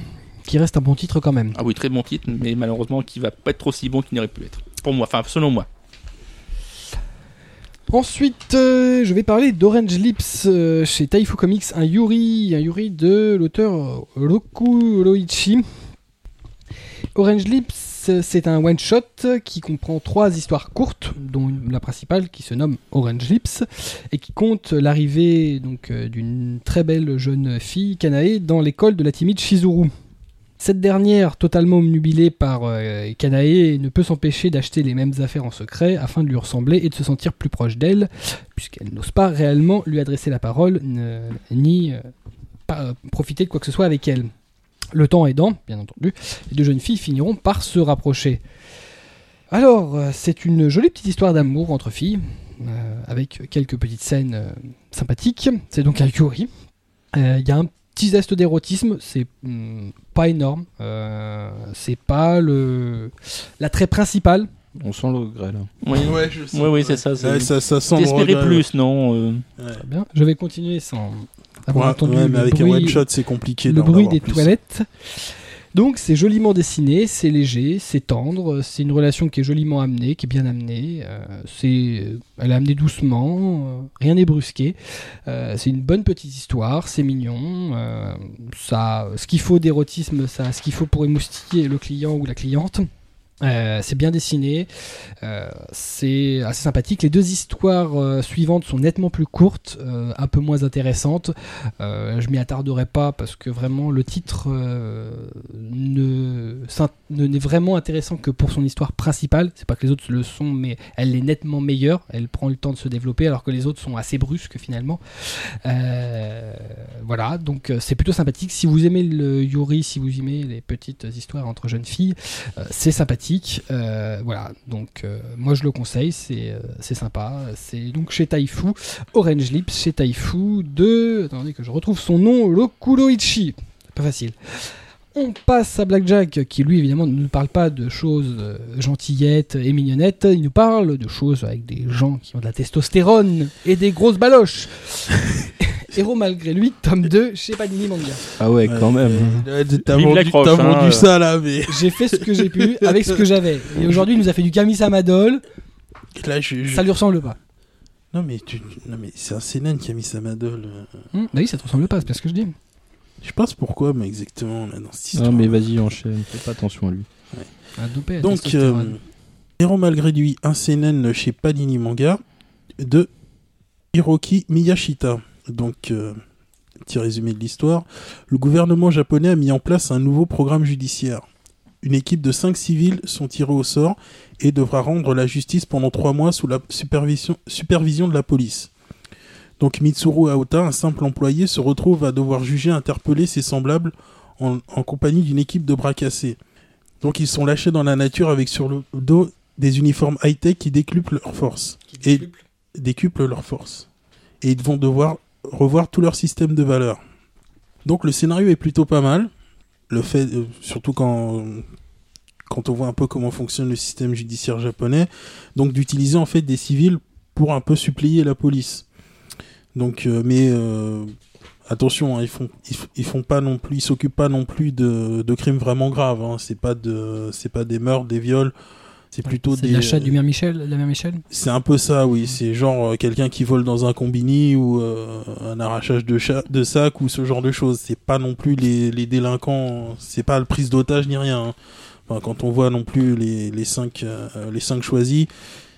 Qui reste un bon titre quand même. Ah oui, très bon titre, mais malheureusement, qui va pas être aussi bon qu'il n'aurait pu être. Pour moi, enfin, selon moi. Ensuite, euh, je vais parler d'Orange Lips euh, chez Taifu Comics, un Yuri, un Yuri de l'auteur Roku Roichi. Orange Lips, euh, c'est un one-shot qui comprend trois histoires courtes, dont la principale qui se nomme Orange Lips, et qui compte l'arrivée euh, d'une très belle jeune fille Kanae dans l'école de la timide Shizuru. Cette dernière, totalement omnubilée par euh, Kanae, ne peut s'empêcher d'acheter les mêmes affaires en secret afin de lui ressembler et de se sentir plus proche d'elle, puisqu'elle n'ose pas réellement lui adresser la parole, ni euh, euh, profiter de quoi que ce soit avec elle. Le temps aidant, bien entendu, les deux jeunes filles finiront par se rapprocher. Alors, euh, c'est une jolie petite histoire d'amour entre filles, avec quelques petites scènes sympathiques. C'est donc un Yuri. Il y a un petit zeste d'érotisme, c'est hmm, pas énorme. Euh, c'est pas le l'attrait principal. On sent le regret là. Oui, Ouais, je oui, oui, c'est ça. Ouais, ça, ça sent T'espérais plus, non euh, ouais. Très bien. Je vais continuer sans, avoir Ouais, entendu le mais avec bruit, un one shot, c'est compliqué. le bruit des plus. toilettes. Donc c'est joliment dessiné, c'est léger, c'est tendre, c'est une relation qui est joliment amenée, qui est bien amenée. euh, c'est, elle est amenée doucement, euh, rien n'est brusqué. Euh, c'est une bonne petite histoire, c'est mignon. ça, ce qu'il faut d'érotisme, ça, ce qu'il faut pour émoustiller le client ou la cliente. Euh, c'est bien dessiné, euh, c'est assez sympathique. Les deux histoires euh, suivantes sont nettement plus courtes, un peu moins intéressantes. Je m'y attarderai pas parce que vraiment le titre n'est vraiment intéressant que pour son histoire principale. C'est pas que les autres le sont, mais elle est nettement meilleure. Elle prend le temps de se développer alors que les autres sont assez brusques finalement. Voilà, donc c'est plutôt sympathique. Si vous aimez le Yuri, si vous aimez les petites histoires entre jeunes filles, c'est sympathique. Euh, voilà, donc euh, moi je le conseille, c'est euh, c'est sympa. C'est donc chez Taifu, Orange Lips, chez Taifu de. Attendez que je retrouve son nom, Lokuroichi. Pas facile. On passe à Blackjack, qui lui évidemment ne nous parle pas de choses gentillettes et mignonnettes, il nous parle de choses avec des gens qui ont de la testostérone et des grosses baloches. Héros malgré lui, tome 2 chez Panini Manga. Ah ouais, quand même. Ouais, T'as Vive vendu, l'accroche, t'as hein, vendu euh. ça là, mais J'ai fait ce que j'ai pu avec ce que j'avais. Et aujourd'hui, il nous a fait du Camille Samadol, là, je, je- ça lui ressemble pas. non mais tu, non mais c'est un CNN qui a mis sa madole. euh. Bah oui, ça te ressemble pas, c'est ce que je dis. Je pas pourquoi, mais exactement là dans cette histoire. Non, mais vas-y, enchaîne. Fais pas attention à lui. Dopé, Donc, testostérone. euh, Héros malgré lui, un CNN chez Panini Manga de Hiroki Miyashita. Donc, euh, petit résumé de l'histoire. Le gouvernement japonais a mis en place un nouveau programme judiciaire. Une équipe de cinq civils sont tirés au sort et devra rendre la justice pendant trois mois sous la supervision, supervision de la police. Donc Mitsuru Aota, un simple employé, se retrouve à devoir juger et interpeller ses semblables en, en compagnie d'une équipe de bras cassés. Donc ils sont lâchés dans la nature avec sur le dos des uniformes high-tech qui décuplent leur force. Et décuplent leur force. Et ils vont devoir revoir tout leur système de valeurs. Donc le scénario est plutôt pas mal. Le fait, euh, surtout quand, quand on voit un peu comment fonctionne le système judiciaire japonais, donc d'utiliser en fait des civils pour un peu supplier la police. Donc, euh, mais euh, attention, hein, ils font, non plus, ils s'occupent pas non plus de, crimes vraiment graves. Hein. C'est pas c'est pas des meurtres, des viols. C'est plutôt des. de l'achat du mère Michel, de la mère Michel C'est un peu ça, oui. C'est genre euh, quelqu'un qui vole dans un combini ou euh, un arrachage de, de sac ou ce genre de choses. C'est pas non plus les, les délinquants. C'est pas le prise d'otage ni rien. hein. Enfin, quand on voit non plus les, les cinq euh, les cinq choisis,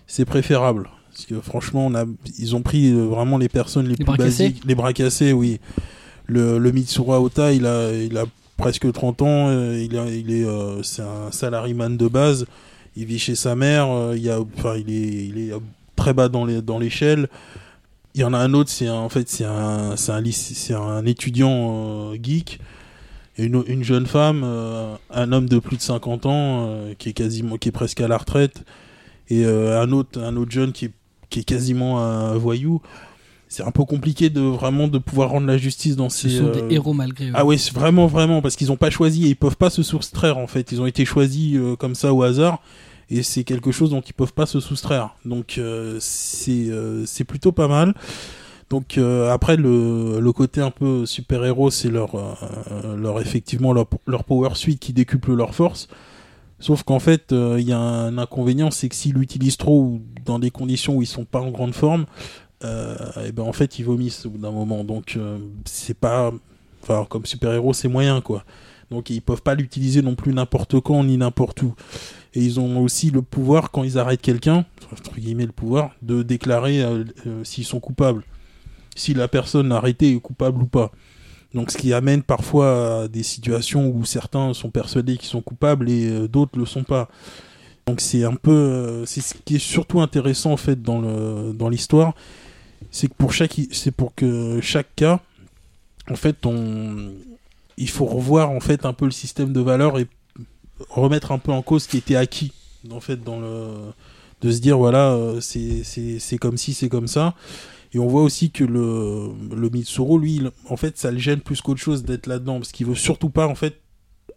c'est préférable. Parce que franchement, on a, ils ont pris euh, vraiment les personnes les, plus bras cassés basiques, les bras cassés, oui. Le, le Mitsuru Ota, il a, il a presque 30 ans. euh, il, a, il est, euh, c'est un salariman de base. Il vit chez sa mère. euh, il est, très bas dans l'échelle. Il y en a un autre, c'est un- en fait, c'est un, étudiant euh, geek. Une, une jeune femme, euh, un homme de plus de 50 ans, qui est quasiment, qui est presque à la retraite, et un autre, un autre jeune qui est quasiment un voyou. C'est un peu compliqué de vraiment de pouvoir rendre la justice dans Ce ces. sont euh, des héros malgré eux. ah oui, vraiment, vraiment, parce qu'ils n'ont pas choisi et ils peuvent pas se soustraire en fait. Ils ont été choisis euh, comme ça au hasard et c'est quelque chose dont ils peuvent pas se soustraire. Donc euh, c'est euh, c'est plutôt pas mal. Donc euh, après le, le côté un peu super héros, c'est leur euh, leur effectivement leur, leur power suite qui décuple leur force. Sauf qu'en fait, euh, il y a un inconvénient, c'est que s'ils l'utilisent trop ou dans des conditions où ils sont pas en grande forme, euh, et ben en fait ils vomissent au bout d'un moment. Donc euh, c'est pas Enfin, comme super-héros, c'est moyen, quoi. Donc, ils peuvent pas l'utiliser non plus n'importe quand ni n'importe où. Et ils ont aussi le pouvoir, quand ils arrêtent quelqu'un, entre guillemets le pouvoir, de déclarer euh, euh, s'ils sont coupables. Si la personne arrêtée est coupable ou pas. Donc, ce qui amène parfois à des situations où certains sont persuadés qu'ils sont coupables et euh, d'autres le sont pas. Donc, c'est un peu. euh, c'est ce qui est surtout intéressant, en fait, dans le dans l'histoire. C'est que pour chaque, c'est pour que chaque cas, en fait, on, il faut revoir en fait un peu le système de valeurs et remettre un peu en cause ce qui était acquis, en fait, dans le, de se dire voilà, euh, c'est comme si, c'est comme ça. Et on voit aussi que le le Mitsuru, lui, en fait, ça le gêne plus qu'autre chose d'être là-dedans parce qu'il veut surtout pas en fait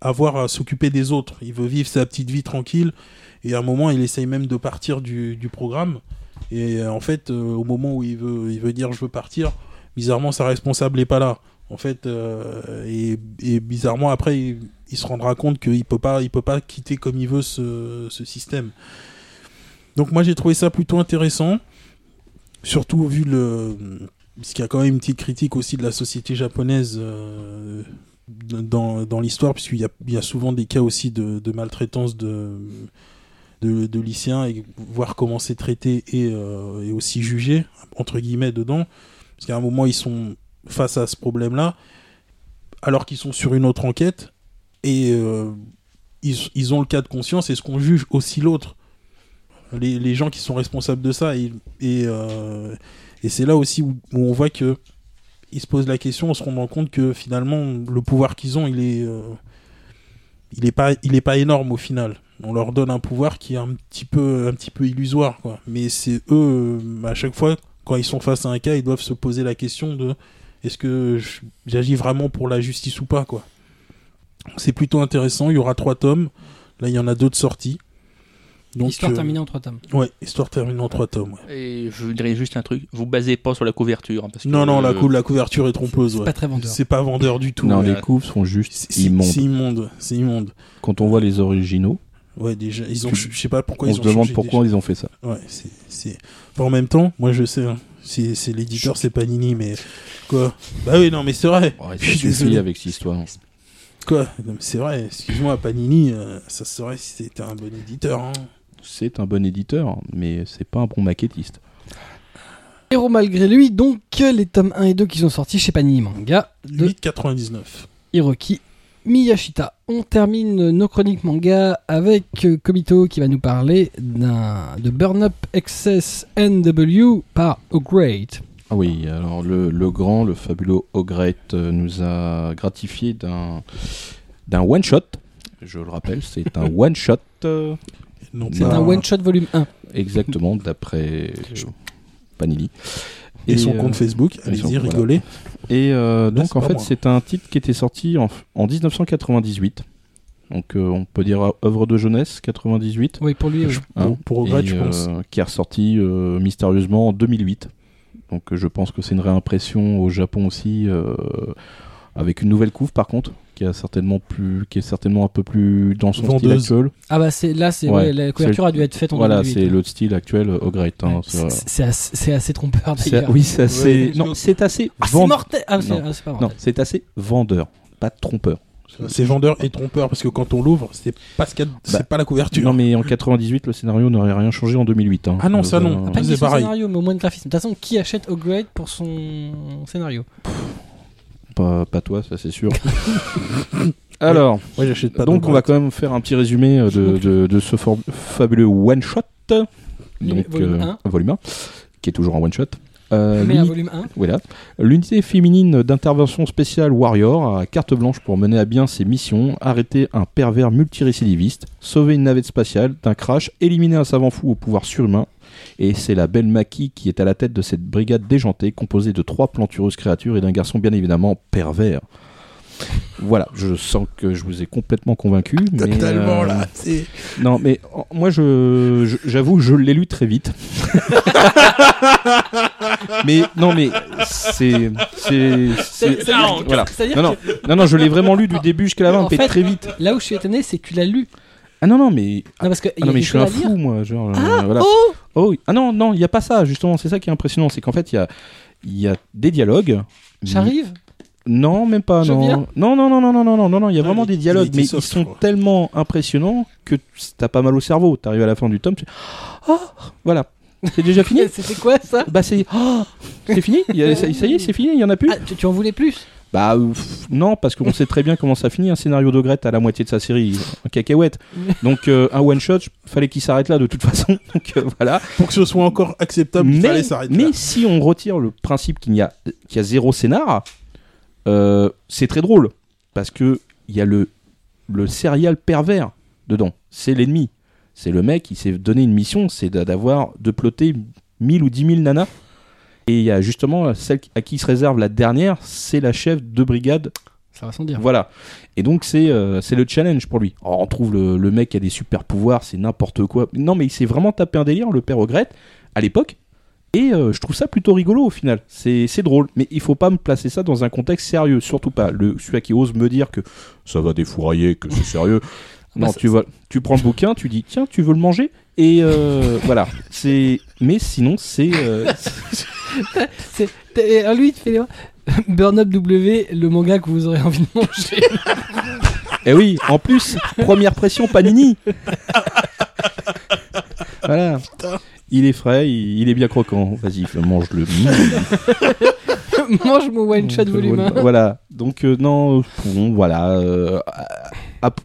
avoir à s'occuper des autres. Il veut vivre sa petite vie tranquille. Et à un moment, il essaye même de partir du, du programme. Et euh, en fait, euh, au moment où il veut, il veut dire je veux partir, bizarrement sa responsable n'est pas là. En fait, euh, et, bizarrement après, il, se rendra compte qu'il peut pas, peut pas quitter comme il veut ce, système. Donc moi j'ai trouvé ça plutôt intéressant, surtout vu le, parce qu'il y a quand même une petite critique aussi de la société japonaise dans, dans l'histoire, puisqu'il y a, souvent des cas aussi de maltraitance de, de, lycéens et voir comment c'est traité et, euh, et aussi jugé entre guillemets dedans, parce qu'à un moment ils sont face à ce problème-là, alors qu'ils sont sur une autre enquête, et euh, ils, ils ont le cas de conscience, est-ce qu'on juge aussi l'autre les, les gens qui sont responsables de ça, et, et, euh, et c'est là aussi où, on voit que ils se posent la question en se rendant compte que finalement le pouvoir qu'ils ont, il est, il est pas, il est pas énorme au final. On leur donne un pouvoir qui est un petit peu, un petit peu illusoire, quoi. Mais c'est eux, euh, à chaque fois, quand ils sont face à un cas, ils doivent se poser la question de est-ce que j'agis vraiment pour la justice ou pas, quoi. C'est plutôt intéressant. Il y aura trois tomes. Là, il y en a deux de sortie. Donc, Histoire euh, terminée en trois tomes. Ouais, histoire terminée en trois tomes. ouais. Et je dirais juste un truc, vous basez pas sur la couverture. hein, parce que, Non, non, la, cou- la couverture est trompeuse. C'est ouais. pas très vendeur. C'est pas vendeur du tout. non, ouais. les couves sont juste immondes. c'est immonde. C'est immonde. Quand on voit les originaux, Ouais, déjà, ils ont, je sais pas pourquoi on ils se ont demande changé pourquoi ils ont fait ça. Ouais, c'est, c'est. Enfin, en même temps, moi je sais, hein, c'est, c'est l'éditeur, c'est Panini, mais quoi? Bah oui, non, mais c'est vrai. Ouais, Je suis désolé. avec cette histoire. Quoi? C'est vrai. Excuse-moi, Panini, euh, ça serait si c'était un bon éditeur. Hein. C'est un bon éditeur, mais c'est pas un bon maquettiste. Héros malgré lui, donc les tomes 1 et 2 qui sont sortis chez Panini Manga de 8,99. Hiroki Miyashita. On termine nos chroniques manga avec euh, Komito qui va nous parler d'un de Burn Up Excess NW par O Great. Ah oui, alors le, le grand, le fabuleux Ogret euh, nous a gratifié d'un d'un one shot. Je le rappelle, c'est un one shot euh, Non, C'est un one shot volume 1. exactement d'après euh, Panini. Et son euh, compte Facebook, allez-y, voilà. rigolez. Et euh, Là, donc en fait c'est un titre qui était sorti en, en 1998. Donc euh, on peut dire œuvre de jeunesse 98. Oui, pour lui, oui. hein, Pour- pour Ogret, et, je pense. euh, qui est ressorti euh, mystérieusement en 2008. Donc euh, je pense que c'est une réimpression au Japon aussi, euh, avec une nouvelle couve par contre, qui, a certainement plus, qui est certainement un peu plus dans son style Vendeuse. actuel. Ah bah c'est là, c'est Ouais, ouais, la couverture a dû être faite en Voilà, 2008. c'est le style actuel euh, Ogret. hein, Ouais, c'est- assez, trompeur c'est- d'ailleurs. oui, c'est assez. Ouais, non, c'est assez. Ah, vend- mortel Ah, Non. ah, c'est pas Non, c'est assez vendeur, pas trompeur. C'est vendeur et trompeur parce que quand on l'ouvre, c'est pas ce qu'il c'est Bah, pas la couverture. Non, mais en 98, le scénario n'aurait rien changé en 2008. hein. Ah non, ça, non. Euh, Pas c'est pareil. scénario, mais au moins de graphisme. De toute façon, qui achète Great pour son scénario? Pas, pas toi, ça c'est sûr. Alors, Ouais, j'achète pas donc on va quand même faire un petit résumé euh, de, de, de ce fabuleux one shot. Donc, volume euh, 1. volume 1, qui est toujours un one shot. Euh, Mais un l'uni- volume 1. voilà. L'unité féminine d'intervention spéciale Warrior a carte blanche pour mener à bien ses missions, arrêter un pervers multirécidiviste, sauver une navette spatiale d'un crash, éliminer un savant fou au pouvoir surhumain. Et c'est la belle Maki qui est à la tête de cette brigade déjantée, composée de trois plantureuses créatures et d'un garçon bien évidemment pervers. Voilà, je sens que je vous ai complètement convaincu. mais, Totalement euh, là. C'est Non, mais moi, je, je- j'avoue, je l'ai lu très vite. mais non, mais c'est, c'est, c'est- voilà. c'est-à-dire Non, non, que non, non, je l'ai vraiment lu du début jusqu'à la fin, En mais fait- très vite. là où je suis étonné, c'est que tu l'as lu. Ah non, non, mais. Non, parce que ah non, mais je suis un fou, moi. Genre, ah, euh, oh, oh ah non, non, il n'y a pas ça, justement. C'est ça qui est impressionnant. C'est qu'en fait, il y a, y a des dialogues. J'arrive Non, même pas. Je non. non. non, non, non, non, non, non, non. Il y a vraiment des dialogues, mais soft, ils sont tellement impressionnants que t'as pas mal au cerveau. T'arrives à la fin du tome, tu. Oh Voilà. C'est déjà fini C'était quoi ça? Bah, c'est. Oh c'est fini ça, y est, c'est fini, il y en a plus. Ah, tu en voulais plus? Bah euh, non, parce qu'on sait très bien comment ça finit un scénario de Grette à la moitié de sa série, un cacahuète. Donc euh, un one shot, fallait qu'il s'arrête là de toute façon. Donc euh, voilà. pour que ce soit encore acceptable, il mais, fallait s'arrêter. mais là. si on retire le principe qu'il y a, qu'il y a zéro scénar, euh, c'est très drôle parce que il y a le le serial pervers dedans. C'est l'ennemi. C'est le mec qui s'est donné une mission, c'est d'a- d'avoir de plotter 1000 ou 10 000 nanas. Et il y a justement celle à qui se réserve la dernière, c'est la chef de brigade Ça va sans dire. voilà. Et donc c'est euh, le challenge pour lui. Alors, on trouve le, le mec qui a des super pouvoirs, c'est n'importe quoi. Non mais il s'est vraiment tapé un délire, le père Ogrette, à l'époque. Et euh, je trouve ça plutôt rigolo au final. C'est drôle, mais il faut pas me placer ça dans un contexte sérieux, surtout pas. Le celui qui ose me dire que ça va défourailler, que c'est sérieux. Non, Bah, ça- tu vois, tu prends le bouquin, tu dis tiens, tu veux le manger? Et euh, voilà. C'est mais sinon c'est euh, C'est- lui, il te fait les mains. Burn Up W, le manga que vous aurez envie de manger. Eh oui, en plus, première pression Panini. voilà. Il est frais, il, il est bien croquant. Vas-y, mange-le. Mange mon one shot volume 1. Voilà. Donc euh, non, euh, bon, voilà. euh, à- à-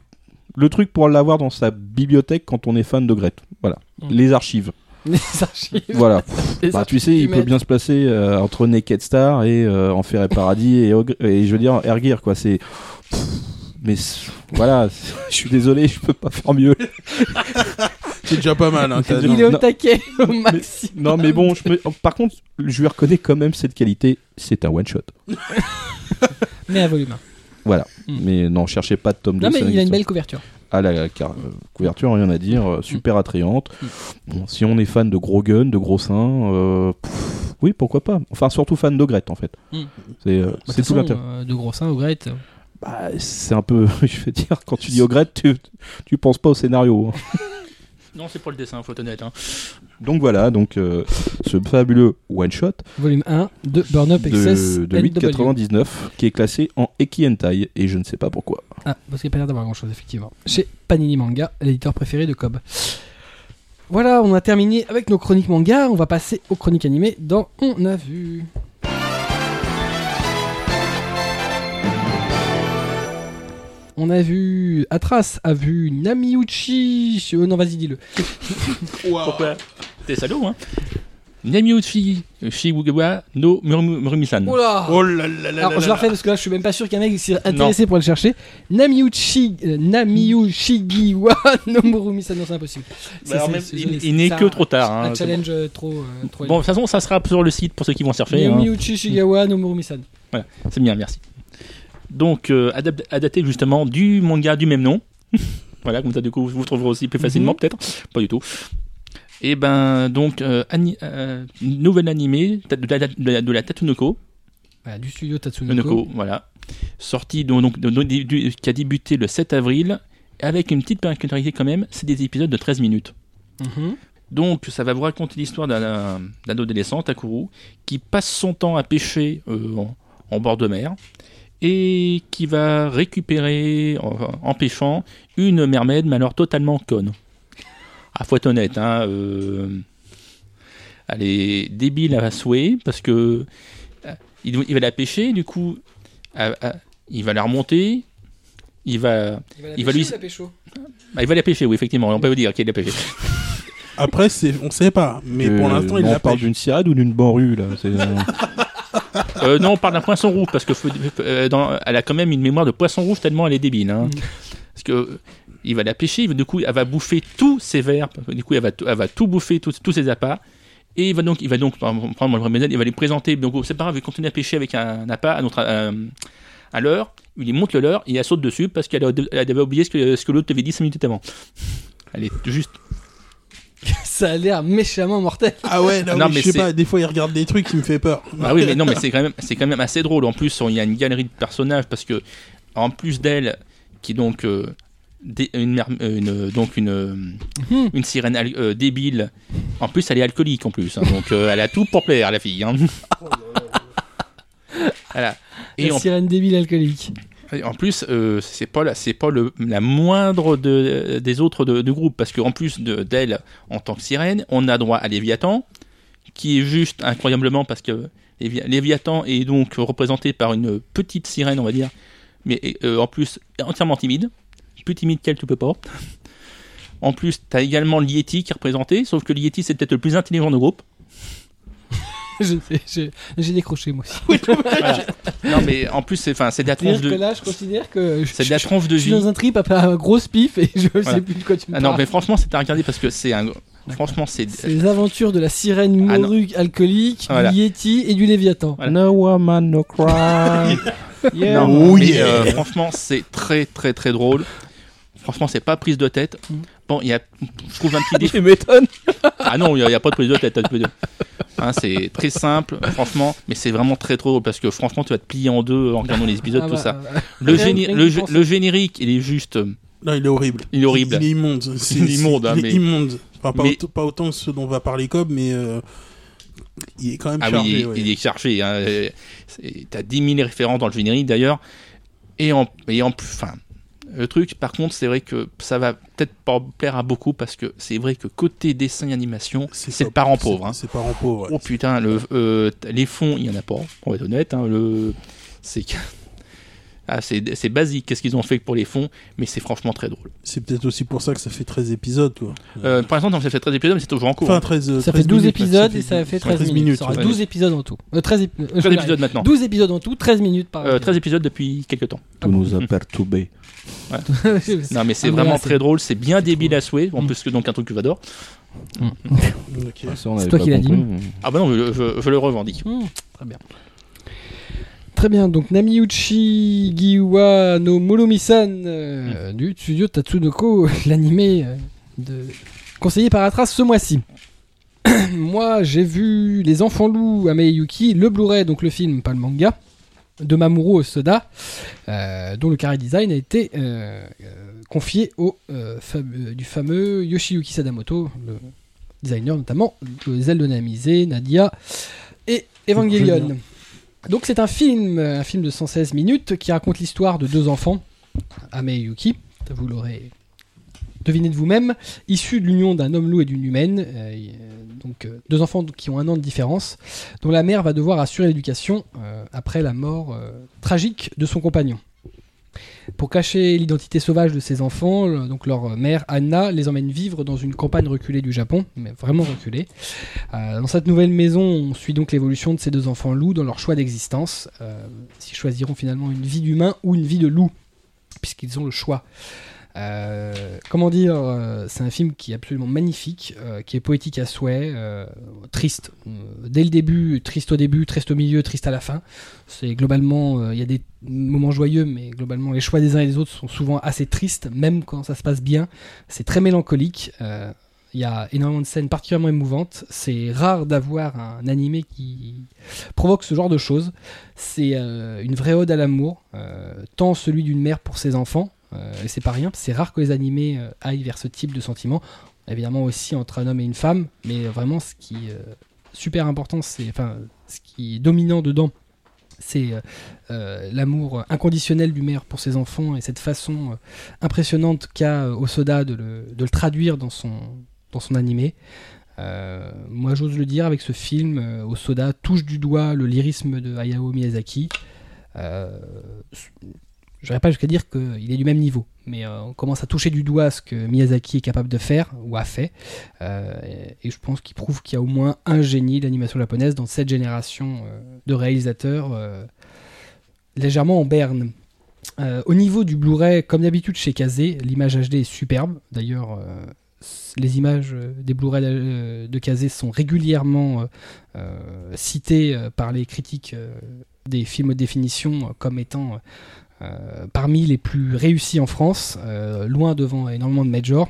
le truc pour l'avoir dans sa bibliothèque quand on est fan de Gret. Voilà. Mm. Les archives. Les archives. Voilà. Les Bah, tu sais, il peut bien se placer euh, entre Naked Star et euh, Enfer et Paradis et, Ogre- et je veux dire Ergir quoi. C'est mais voilà, je suis désolé, je peux pas faire mieux. C'est déjà pas mal. Hein, Il est au taquet au maximum. Non, mais bon, je me- par contre, je lui reconnais quand même cette qualité. C'est un one shot. Mais à volume 1. Voilà. Mm. Mais non, cherchez pas de tome 2. Non, mais il a une belle couverture. Ah, la car- euh, couverture, rien à dire, euh, super attrayante. Bon, si on est fan de gros guns, de gros seins, euh, pff, oui, pourquoi pas. Enfin, surtout fan d'Ogrette, en fait. Mm. C'est euh, tout l'intérêt. euh, de gros seins au Grette. Bah, c'est un peu, je vais dire, quand tu dis Ogrette, tu, tu penses pas au scénario. hein. Non, c'est pour le dessin, faut être honnête. Hein. Donc voilà, donc euh, ce fabuleux one shot Volume 1 de Burn Up Excess de, de NW. 8,99 qui est classé en Eki Hentai et je ne sais pas pourquoi. Ah, parce qu'il n'y a pas l'air d'avoir grand chose, effectivement. Chez Panini Manga, l'éditeur préféré de Cobb. Voilà, on a terminé avec nos chroniques manga. On va passer aux chroniques animées dans On a vu. On a vu. Atras a vu Namiuchi. Oh non, vas-y, dis-le. Pourquoi? T'es salaud, hein? Namiuchi Shibugawa no Murumisan. Oh là Oh là là là Alors, je le refais parce que là, je suis même pas sûr qu'un mec s'est intéressé pour le chercher. Namiuchi, euh, Namiushigiwa no Murumi-san, non, c'est impossible. C'est- il- n'est que trop tard, hein, Un challenge euh, trop. euh, trop Bon, de toute façon, ça sera sur le site pour ceux qui vont chercher. hein. Namiuchi Shigawa no Murumi-san. C'est bien, merci. Donc, adap- adapté justement du manga du même nom. voilà, comme ça, du coup, vous trouverez aussi plus facilement, Mhm. peut-être. Pas du tout. Et ben, donc, euh, ani- euh, nouvel animé de la, de la- de la Tatsunoko. Voilà, du studio Tatsunoko. Noko, voilà. Sorti donc, donc, donc, du- du- qui a débuté le 7 avril, avec une petite particularité quand même, c'est des épisodes de 13 minutes. Mhm. Donc, ça va vous raconter l'histoire d'un- adolescent, Takuru, qui passe son temps à pêcher euh, en, en bord de mer et qui va récupérer, en, en pêchant, une mermaid, mais alors totalement conne. Ah, faut être honnête, hein, euh, elle est débile à souhait parce que euh, il, il va la pêcher, du coup, euh, il va la remonter, il va, Il va lui- la pécho bah, il va la pêcher, oui, effectivement, on peut vous dire qu'il l'a pêché. Après, c'est, on sait pas. Mais pour Euh, l'instant, il on l'a parle d'une sirène ou d'une banrue là. c'est, euh, Euh, non, on parle d'un poisson rouge parce que faut- euh, dans- elle a quand même une mémoire de poisson rouge tellement elle est débile. Hein. Mm. Parce que euh, il va la pêcher, du coup elle va bouffer tous ses vers, du coup elle va, tout- elle va tout bouffer, tous, tous ses appâts. Et il va donc, il va donc prendre le remède, il va les présenter. Donc c'est pas grave, il va continuer à pêcher avec un, appât à notre euh, à l'heure. Il lui montre le leurre et elle saute dessus parce qu'elle a- elle avait oublié ce que, ce que l'autre avait dit 5 minutes avant. Elle est juste. Ça a l'air méchamment mortel. Ah ouais, non, Non, mais mais je sais pas. Des fois, il regarde des trucs qui me fait peur. Ah oui, mais non, mais c'est quand même, c'est quand même assez drôle. En plus, il y a une galerie de personnages parce que, en plus d'elle, qui est donc euh, une, euh, une- donc une, Mhm. une sirène euh, débile. En plus, elle est alcoolique en plus, hein, donc euh, elle a tout pour plaire la fille. hein. voilà. Et la sirène débile alcoolique. et en plus, euh, c'est pas la, c'est pas le, la moindre de, des autres de, de groupe parce qu'en plus de d'elle en tant que sirène, on a droit à Léviathan, qui est juste incroyablement parce que Lévi- Léviathan est donc représenté par une petite sirène, on va dire, mais en plus entièrement timide, plus timide qu'elle, tu peux pas. En plus, tu as également l'Yeti qui est représenté, sauf que l'Yeti c'est peut-être le plus intelligent du groupe. J'ai- décroché moi aussi. Voilà. non, mais en plus, c'est enfin, c'est de la tronche C'est-à-dire que de, là, je considère que je, c'est de la tronche de je suis vie. dans un trip après un gros pif et je Voilà. sais plus de quoi tu me Ah non, parles. mais franchement, c'est à regarder parce que c'est un. Franchement, c'est. C'est les aventures de la sirène Ah non. morue alcoolique, Voilà. du Yeti et du Léviathan. Voilà. No woman, no cry. yeah. Non, Oh mais, euh, franchement, c'est très très très drôle. Franchement, c'est pas prise de tête. Bon, il y a, je trouve un petit défaut. Tu m'étonnes. Ah non, il n'y a, pas de prise de tête. dire. Hein, c'est très simple, franchement, mais c'est vraiment très trop drôle parce que franchement, tu vas te plier en deux en regardant les épisodes, Ah tout bah, ça. Le, géné- rien le, générique, il est juste. euh, Non, il est horrible. Il est horrible. Il, est immonde. C'est- Il est immonde, hein, il est mais- immonde. Enfin, pas, Mais- autant, pas autant que ce dont va parler Cobb, mais euh, il est quand même Ah chargé. oui, il, est- ouais. il est chargé. Hein. T'as 10 000 références dans le générique d'ailleurs. Et en, et en plus, enfin, le truc, par contre, c'est vrai que ça va peut-être pas plaire à beaucoup parce que c'est vrai que côté dessin et animation, c'est le parent c'est- pauvre. hein. C'est parent pauvre. ouais. Oh putain, le, euh, les fonds, il y en a pas. On va être honnête. Hein, le, c'est ah, c'est c'est basique. Qu'est-ce qu'ils ont fait pour les fonds, mais c'est franchement très drôle. C'est peut-être aussi pour ça que ça fait 13 épisodes. Quoi. Euh, pour l'instant, ça fait 13 épisodes, mais c'est toujours en cours. Enfin, hein. 13, euh, Ça 13 fait 12 minutes, épisodes et ça fait 13, 13 minutes. minutes. Ça aura ouais. 12 épisodes en tout. Euh, 13, ép- euh, 13 je vais épisodes maintenant. 12 épisodes en tout, 13 minutes par Euh, 13 épisodes depuis quelques temps. Tout nous a perturbé. épisode. Non, mais c'est Ah, vraiment là, c'est- très drôle. C'est bien c'est débile à souhait. En Mm. plus que donc un truc que j'adore. Ok. Ça, on avait toi qui l'as dit. Ah bah non, je, je- je le revendique. Hmm, très bien. Très bien, donc Namiuchi Giwa no Muromi-san euh, du studio Tatsunoko, l'animé euh, de... conseillé par Atras ce mois-ci. Moi, j'ai vu Les Enfants Loups à Yuki, le Blu-ray, donc le film, pas le manga, de Mamoru Osoda, euh, dont le carré design a été euh, confié au fam- euh, du fameux Yoshiyuki Sadamoto, le designer notamment de Zelda Namise, Nadia et Evangelion. Donc c'est un film, un film de 116 minutes qui raconte l'histoire de deux enfants, Ame et Yuki, vous l'aurez deviné de vous-même, issus de l'union d'un homme loup et d'une humaine, euh, donc euh, deux enfants qui ont un an de différence, dont la mère va devoir assurer l'éducation euh, après la mort tragique de son compagnon. Pour cacher l'identité sauvage de ses enfants, donc leur mère Anna les emmène vivre dans une campagne reculée du Japon, mais vraiment reculée. Euh, dans cette nouvelle maison, on suit donc l'évolution de ces deux enfants loups dans leur choix d'existence, euh, s'ils choisiront finalement une vie d'humain ou une vie de loup, puisqu'ils ont le choix. Euh, comment dire, euh, c'est un film qui est absolument magnifique, euh, qui est poétique à souhait, triste. Dès le début, triste au début, triste au milieu, triste à la fin. C'est globalement, il y a des moments joyeux, mais globalement, les choix des uns et des autres sont souvent assez tristes, même quand ça se passe bien. C'est très mélancolique. il y a énormément de scènes particulièrement émouvantes. C'est rare d'avoir un animé qui provoque ce genre de choses. C'est une vraie ode à l'amour, tant celui d'une mère pour ses enfants, et c'est pas rien, c'est rare que les animés euh, aillent vers ce type de sentiment. Évidemment aussi entre un homme et une femme, mais vraiment ce qui est euh, super important, c'est enfin ce qui est dominant dedans, c'est euh, euh, l'amour inconditionnel du maire pour ses enfants et cette façon euh, impressionnante qu'a euh, Osoda de le, traduire dans son, dans son animé. Euh, moi, j'ose le dire, avec ce film, euh, Osoda touche du doigt le lyrisme de Hayao Miyazaki. Je pas jusqu'à dire qu'il est du même niveau, mais euh, on commence à toucher du doigt ce que Miyazaki est capable de faire ou a fait. Euh, et, je pense qu'il prouve qu'il y a au moins un génie d'animation japonaise dans cette génération euh, de réalisateurs légèrement en berne. Au niveau du Blu-ray, comme d'habitude chez Kazé, l'image HD est superbe. D'ailleurs, les images des Blu-ray de, Kazé sont régulièrement citées par les critiques des films de définition comme étant parmi les plus réussis en France, euh, loin devant énormément de majors.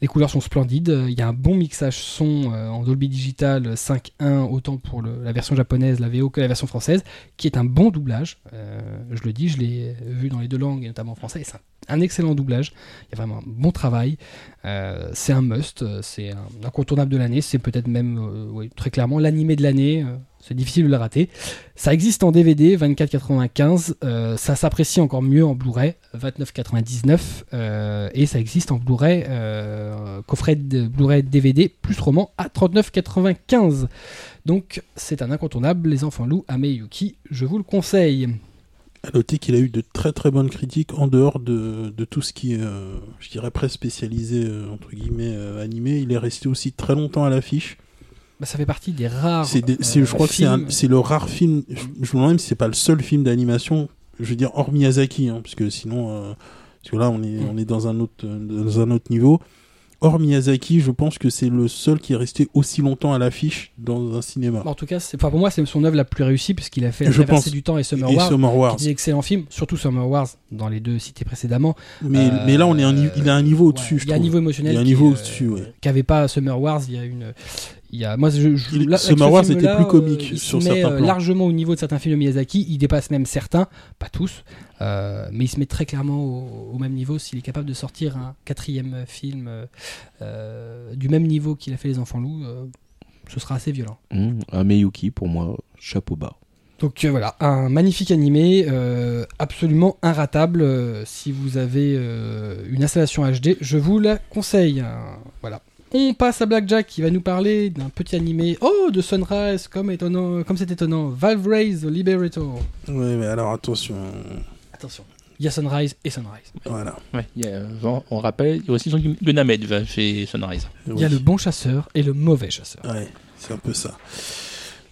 Les couleurs sont splendides, euh, il y a un bon mixage son euh, en Dolby Digital 5.1, autant pour la version japonaise, la VO, que la version française, qui est un bon doublage. Euh, je le dis, je l'ai vu dans les deux langues, et notamment en français, c'est un, excellent doublage. Il y a vraiment un bon travail. Euh, c'est un must, euh, c'est un incontournable de l'année, c'est peut-être même, euh, très clairement, l'animé de l'année. C'est difficile de le rater. Ça existe en DVD, 24,95. euh, ça s'apprécie encore mieux en Blu-ray, 29,99. euh, et ça existe en Blu-ray, euh, coffret Blu-ray DVD plus roman à 39,95. Donc c'est un incontournable. Les enfants loups, Ame Yuki, je vous le conseille. À noter qu'il a eu de très très bonnes critiques en dehors de, tout ce qui est, je dirais, presque spécialisé, entre guillemets, animé. Il est resté aussi très longtemps à l'affiche. Bah, ça fait partie des rares. C'est des- c'est- je crois que c'est un- le rare film. Je, je me demande même si c'est pas le seul film d'animation. Je veux dire hors Miyazaki, hein, parce que sinon, euh, parce que là on est Mm. on est dans un autre dans un autre niveau. Hors Miyazaki, je pense que c'est le seul qui est resté aussi longtemps à l'affiche dans un cinéma. En tout cas, c'est- pour moi, c'est son œuvre la plus réussie puisqu'il a fait La Je Traversée pense. du temps et Summer Et Wars. Summer Wars. Qui est excellent film, surtout Summer Wars dans les deux cités précédemment. Mais, Euh, mais là, on est un, il a un niveau ouais, au-dessus. je il y a un niveau émotionnel. Il y a un niveau euh, au-dessus, ouais. Qu'avait pas Summer Wars. Il y a une, Il y a, moi, je, je, Il- là, ce avec Star Wars film-là, était plus comique euh, il sur se met certains euh, plans. largement au niveau de certains films de Miyazaki. Il dépasse même certains, pas tous, euh, mais il se met très clairement au, au même niveau. S'il est capable de sortir un quatrième film euh, du même niveau qu'il a fait Les Enfants Loups, euh, ce sera assez violent. Mmh, un Miyuki, pour moi, chapeau bas. Donc euh, voilà, un magnifique animé, euh, absolument inratable. euh, si vous avez euh, une installation HD, je vous la conseille. hein. voilà. On passe à Blackjack qui va nous parler d'un petit animé. Oh, de Sunrise, comme étonnant, comme c'est étonnant. Valve Raise the Liberator. Ouais, mais alors attention. Attention, il y a Sunrise et Sunrise. Voilà. Ouais, il y a, on, on rappelle, il y a aussi va chez Sunrise. Il y a le bon chasseur et le mauvais chasseur. Ouais, c'est un peu ça.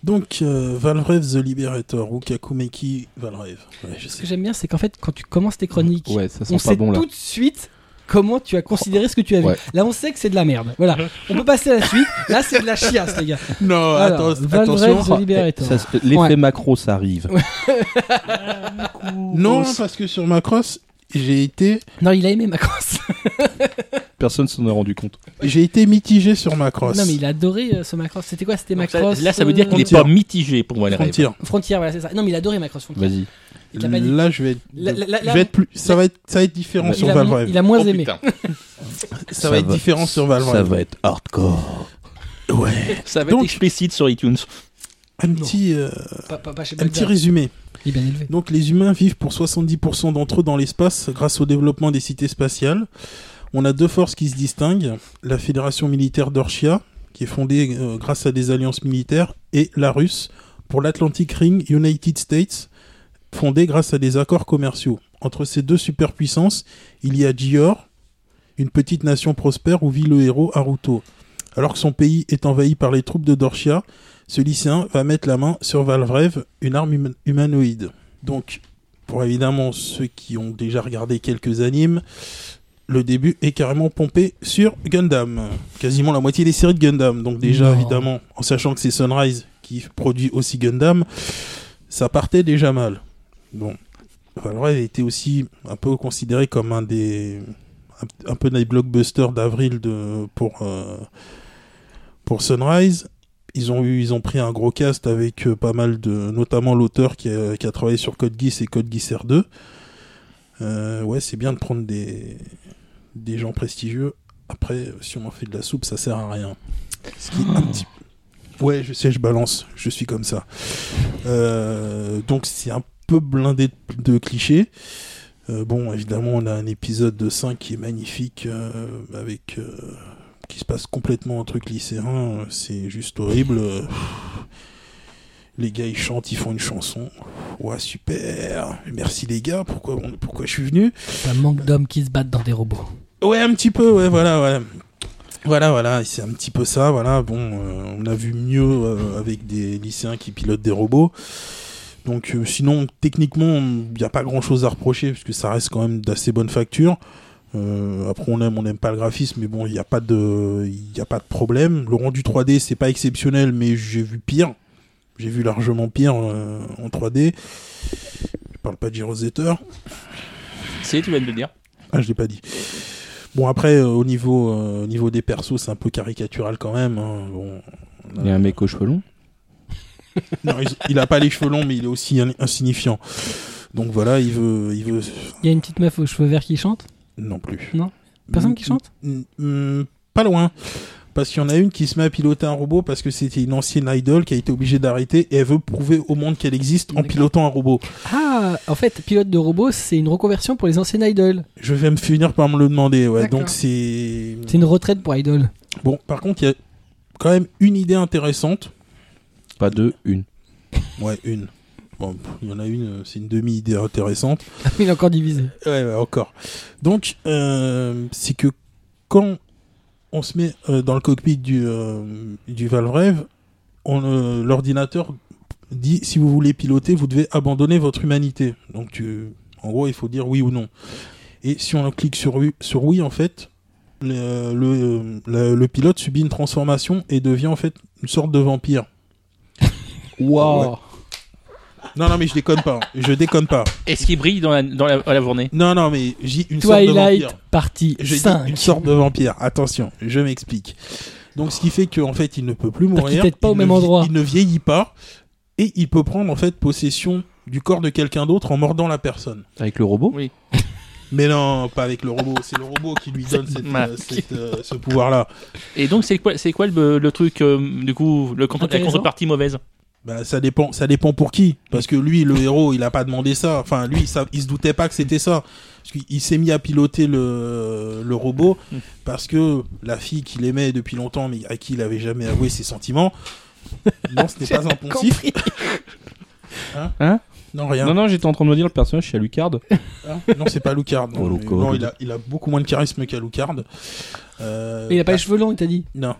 Donc, euh, Valvrave The Liberator, ou Kakumeki Valvrave. Ouais, je Ce que j'aime bien, c'est qu'en fait, quand tu commences tes chroniques, Ouais, ça sent on pas sait bon là. tout de suite comment tu as considéré ce que tu as vu. Ouais. Là, on sait que c'est de la merde. Voilà. On peut passer à la suite. Là, c'est de la chiasse, les gars. Non, Alors, attends, attention. Se- L'effet Ouais. macro, ça arrive. Non, parce que sur Macross, j'ai été, Non, il a aimé Macross. Personne s'en est rendu compte. j'ai été mitigé sur Macross. Non, mais il a adoré euh, ce Macross. C'était quoi? C'était ça- Macross là, ça veut dire qu'il n'est pas mitigé pour moi. Frontier. Frontière, voilà, c'est ça. Non, mais il a adoré Macross Frontier. Vas-y. Il t'a pas dit. Là, je vais être, La- la- la- je vais être plus, ça va être, ça va être différent sur a, Valvrave. il a moins Oh, aimé. Ça, va être différent sur Valvrave. Ça va être hardcore. Ouais. Ça va Donc- être explicite sur iTunes. Un petit, euh, Pas, pas- pas chez un petit résumé. Il est bien élevé. Donc les humains vivent pour 70% d'entre eux dans l'espace grâce au développement des cités spatiales. On a deux forces qui se distinguent, la Fédération militaire d'Orchia, qui est fondée euh, grâce à des alliances militaires, et la russe pour l'Atlantic Ring United States, fondée grâce à des accords commerciaux. Entre ces deux superpuissances, il y a Gior, une petite nation prospère où vit le héros Haruto. Alors que son pays est envahi par les troupes de Dorchia, ce lycéen va mettre la main sur Valvrave, une arme huma- humanoïde. Donc, pour évidemment ceux qui ont déjà regardé quelques animes, le début est carrément pompé sur Gundam. Quasiment la moitié des séries de Gundam. Donc déjà, Non. évidemment, en sachant que c'est Sunrise qui produit aussi Gundam, ça partait déjà mal. Bon, Valvrave était aussi un peu considéré comme un des... un, un peu des blockbusters d'avril de, pour, euh, pour Sunrise. Ils ont eu, ils ont pris un gros cast avec euh, pas mal de, notamment l'auteur qui a, qui a travaillé sur Code Geass et Code Geass R2. Euh, ouais, c'est bien de prendre des, des gens prestigieux. Après, si on en fait de la soupe, ça sert à rien. Ce qui est un petit- Ouais, je sais, je balance. Je suis comme ça. Euh, donc c'est un peu blindé de, de clichés. Euh, bon, évidemment, on a un épisode de 5 qui est magnifique, euh, avec euh, qui se passe complètement un truc lycéen. C'est juste horrible. Les gars, ils chantent, ils font une chanson. Ouais, super. Merci les gars. Pourquoi, pourquoi je suis venu? Un manque d'hommes qui se battent dans des robots. Ouais, un petit peu, ouais, voilà, ouais. Voilà, voilà, c'est un petit peu ça, voilà. Bon, on a vu mieux avec des lycéens qui pilotent des robots. Donc, euh, sinon, techniquement, il n'y a pas grand chose à reprocher, puisque ça reste quand même d'assez bonne facture. Euh, après, on aime, on n'aime pas le graphisme, mais bon, il n'y a pas de, y a pas de problème. Le rendu 3D, c'est pas exceptionnel, mais j'ai vu pire. J'ai vu largement pire euh, en 3D. Je parle pas de Girosetter. C'est, tu viens de le dire. Ah, je l'ai pas dit. Bon, après, euh, au niveau, euh, au niveau des persos, c'est un peu caricatural quand même. hein. Bon, Il y a un mec aux cheveux longs. Non, il, il a pas les cheveux longs, mais il est aussi in- insignifiant. Donc voilà, il veut, il veut. Il y a une petite meuf aux cheveux verts qui chante? Non plus. Non? Personne qui chante? Mm, mm, Pas loin. Parce qu'il y en a une qui se met à piloter un robot parce que c'était une ancienne idol qui a été obligée d'arrêter et elle veut prouver au monde qu'elle existe en pilotant un robot. Ah, en fait, pilote de robot, c'est une reconversion pour les anciennes idoles. Je vais me finir par me le demander. Ouais. Donc c'est. C'est une retraite pour idol. Bon, par contre, il y a quand même une idée intéressante. Pas deux, une. Ouais, une. Bon, il y en a une, euh, c'est une demi-idée intéressante. Il est encore divisé. Ouais, ouais, encore. Donc, euh, c'est que quand on se met euh, dans le cockpit du, euh, du Valvrave, on, euh, l'ordinateur dit si vous voulez piloter, vous devez abandonner votre humanité. Donc, tu- en gros, il faut dire oui ou non. Et si on clique sur oui, sur oui en fait, le, le, le- le pilote subit une transformation et devient en fait une sorte de vampire. Waouh Non, non, mais je déconne pas. Je déconne pas. Est-ce qu'il brille dans la, dans la, à la journée? Non, non, mais j'ai une sorte de Twilight vampire. partie Je dis 5. une sorte de vampire. Attention, je m'explique. Donc ce qui fait qu'en fait il ne peut plus mourir. pas il au ne même endroit. Il ne vieillit pas et il peut prendre en fait possession du corps de quelqu'un d'autre en mordant la personne. Avec le robot? Oui. Mais non, pas avec le robot. C'est le robot qui lui donne cette, euh, cette, euh, ce pouvoir-là. Et donc, c'est quoi, c'est quoi le, le truc, euh, du coup, le la contrepartie mauvaise? Bah, ça dépend, ça dépend pour qui. Parce que lui, le héros, il a pas demandé ça. Enfin, lui, ça, il se doutait pas que c'était ça. Parce qu'il il s'est mis à piloter le, le robot parce que la fille qu'il aimait depuis longtemps, mais à qui il avait jamais avoué ses sentiments. Non, ce n'est pas un poncif. Hein? Hein? Non, rien. Non, non, j'étais en train de me dire le personnage, c'est Alucard. Hein? Non, c'est pas Lucard. Non, Oh, non, il, a, il a beaucoup moins de charisme qu'Alucard. Euh, Mais il a pas bah, les cheveux longs, il t'a dit? Non.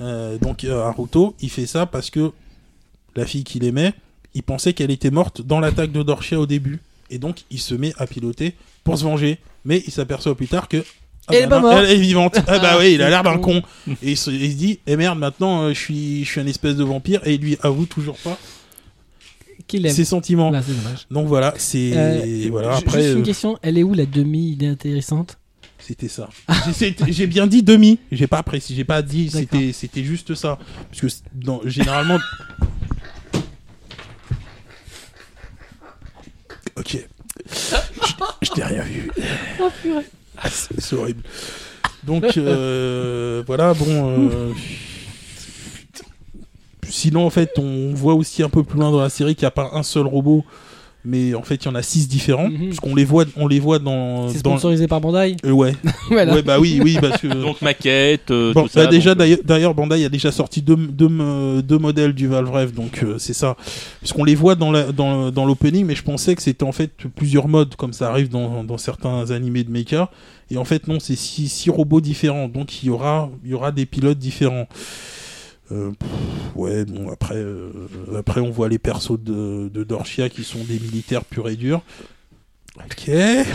Euh, donc euh, Haruto, il fait ça parce que la fille qu'il aimait, il pensait qu'elle était morte dans l'attaque de Dorchia au début. Et donc il se met à piloter pour se venger. Mais il s'aperçoit plus tard que... ah Elle est bah pas non, morte. elle est vivante. Ah bah oui, il a l'air d'un con. Et il se, il se dit, eh merde, maintenant euh, je suis, je suis un espèce de vampire. Et il lui avoue toujours pas Qu'il aime. ses sentiments. Là, c'est dommage. Donc voilà, c'est... Euh, voilà, après... Juste une euh, question, elle est où la demi-idée intéressante? C'était ça. J'ai- c'est- J'ai bien dit demi. J'ai pas précisé. J'ai pas dit. C'était c'était juste ça. Parce que dans, généralement. Ok. Je, t'ai rien vu. Ah, c'est c'est horrible. Donc euh, voilà. Bon. euh, Sinon, en fait, on voit aussi un peu plus loin dans la série qu'il n'y a pas un seul robot, mais en fait, il y en a six différents. Mhm. Parce qu'on les voit, on les voit dans. C'est dans... sponsorisé par Bandai Euh, ouais. Voilà. Ouais, bah oui, oui, parce que. Donc, maquette, euh, Bon, tout ça. bah déjà donc, euh, d'ailleurs, Bandai a déjà sorti deux, deux, deux modèles du Valve Rêve, donc euh, c'est ça. Parce qu'on les voit dans la, dans, dans l'opening, mais je pensais que c'était en fait plusieurs modes, comme ça arrive dans, dans certains animés de mecha. Et en fait non, c'est six, six robots différents, donc il y aura, il y aura des pilotes différents. Euh, pff, ouais, bon après, euh, après on voit les persos de, de Dorchia qui sont des militaires purs et durs. Ok.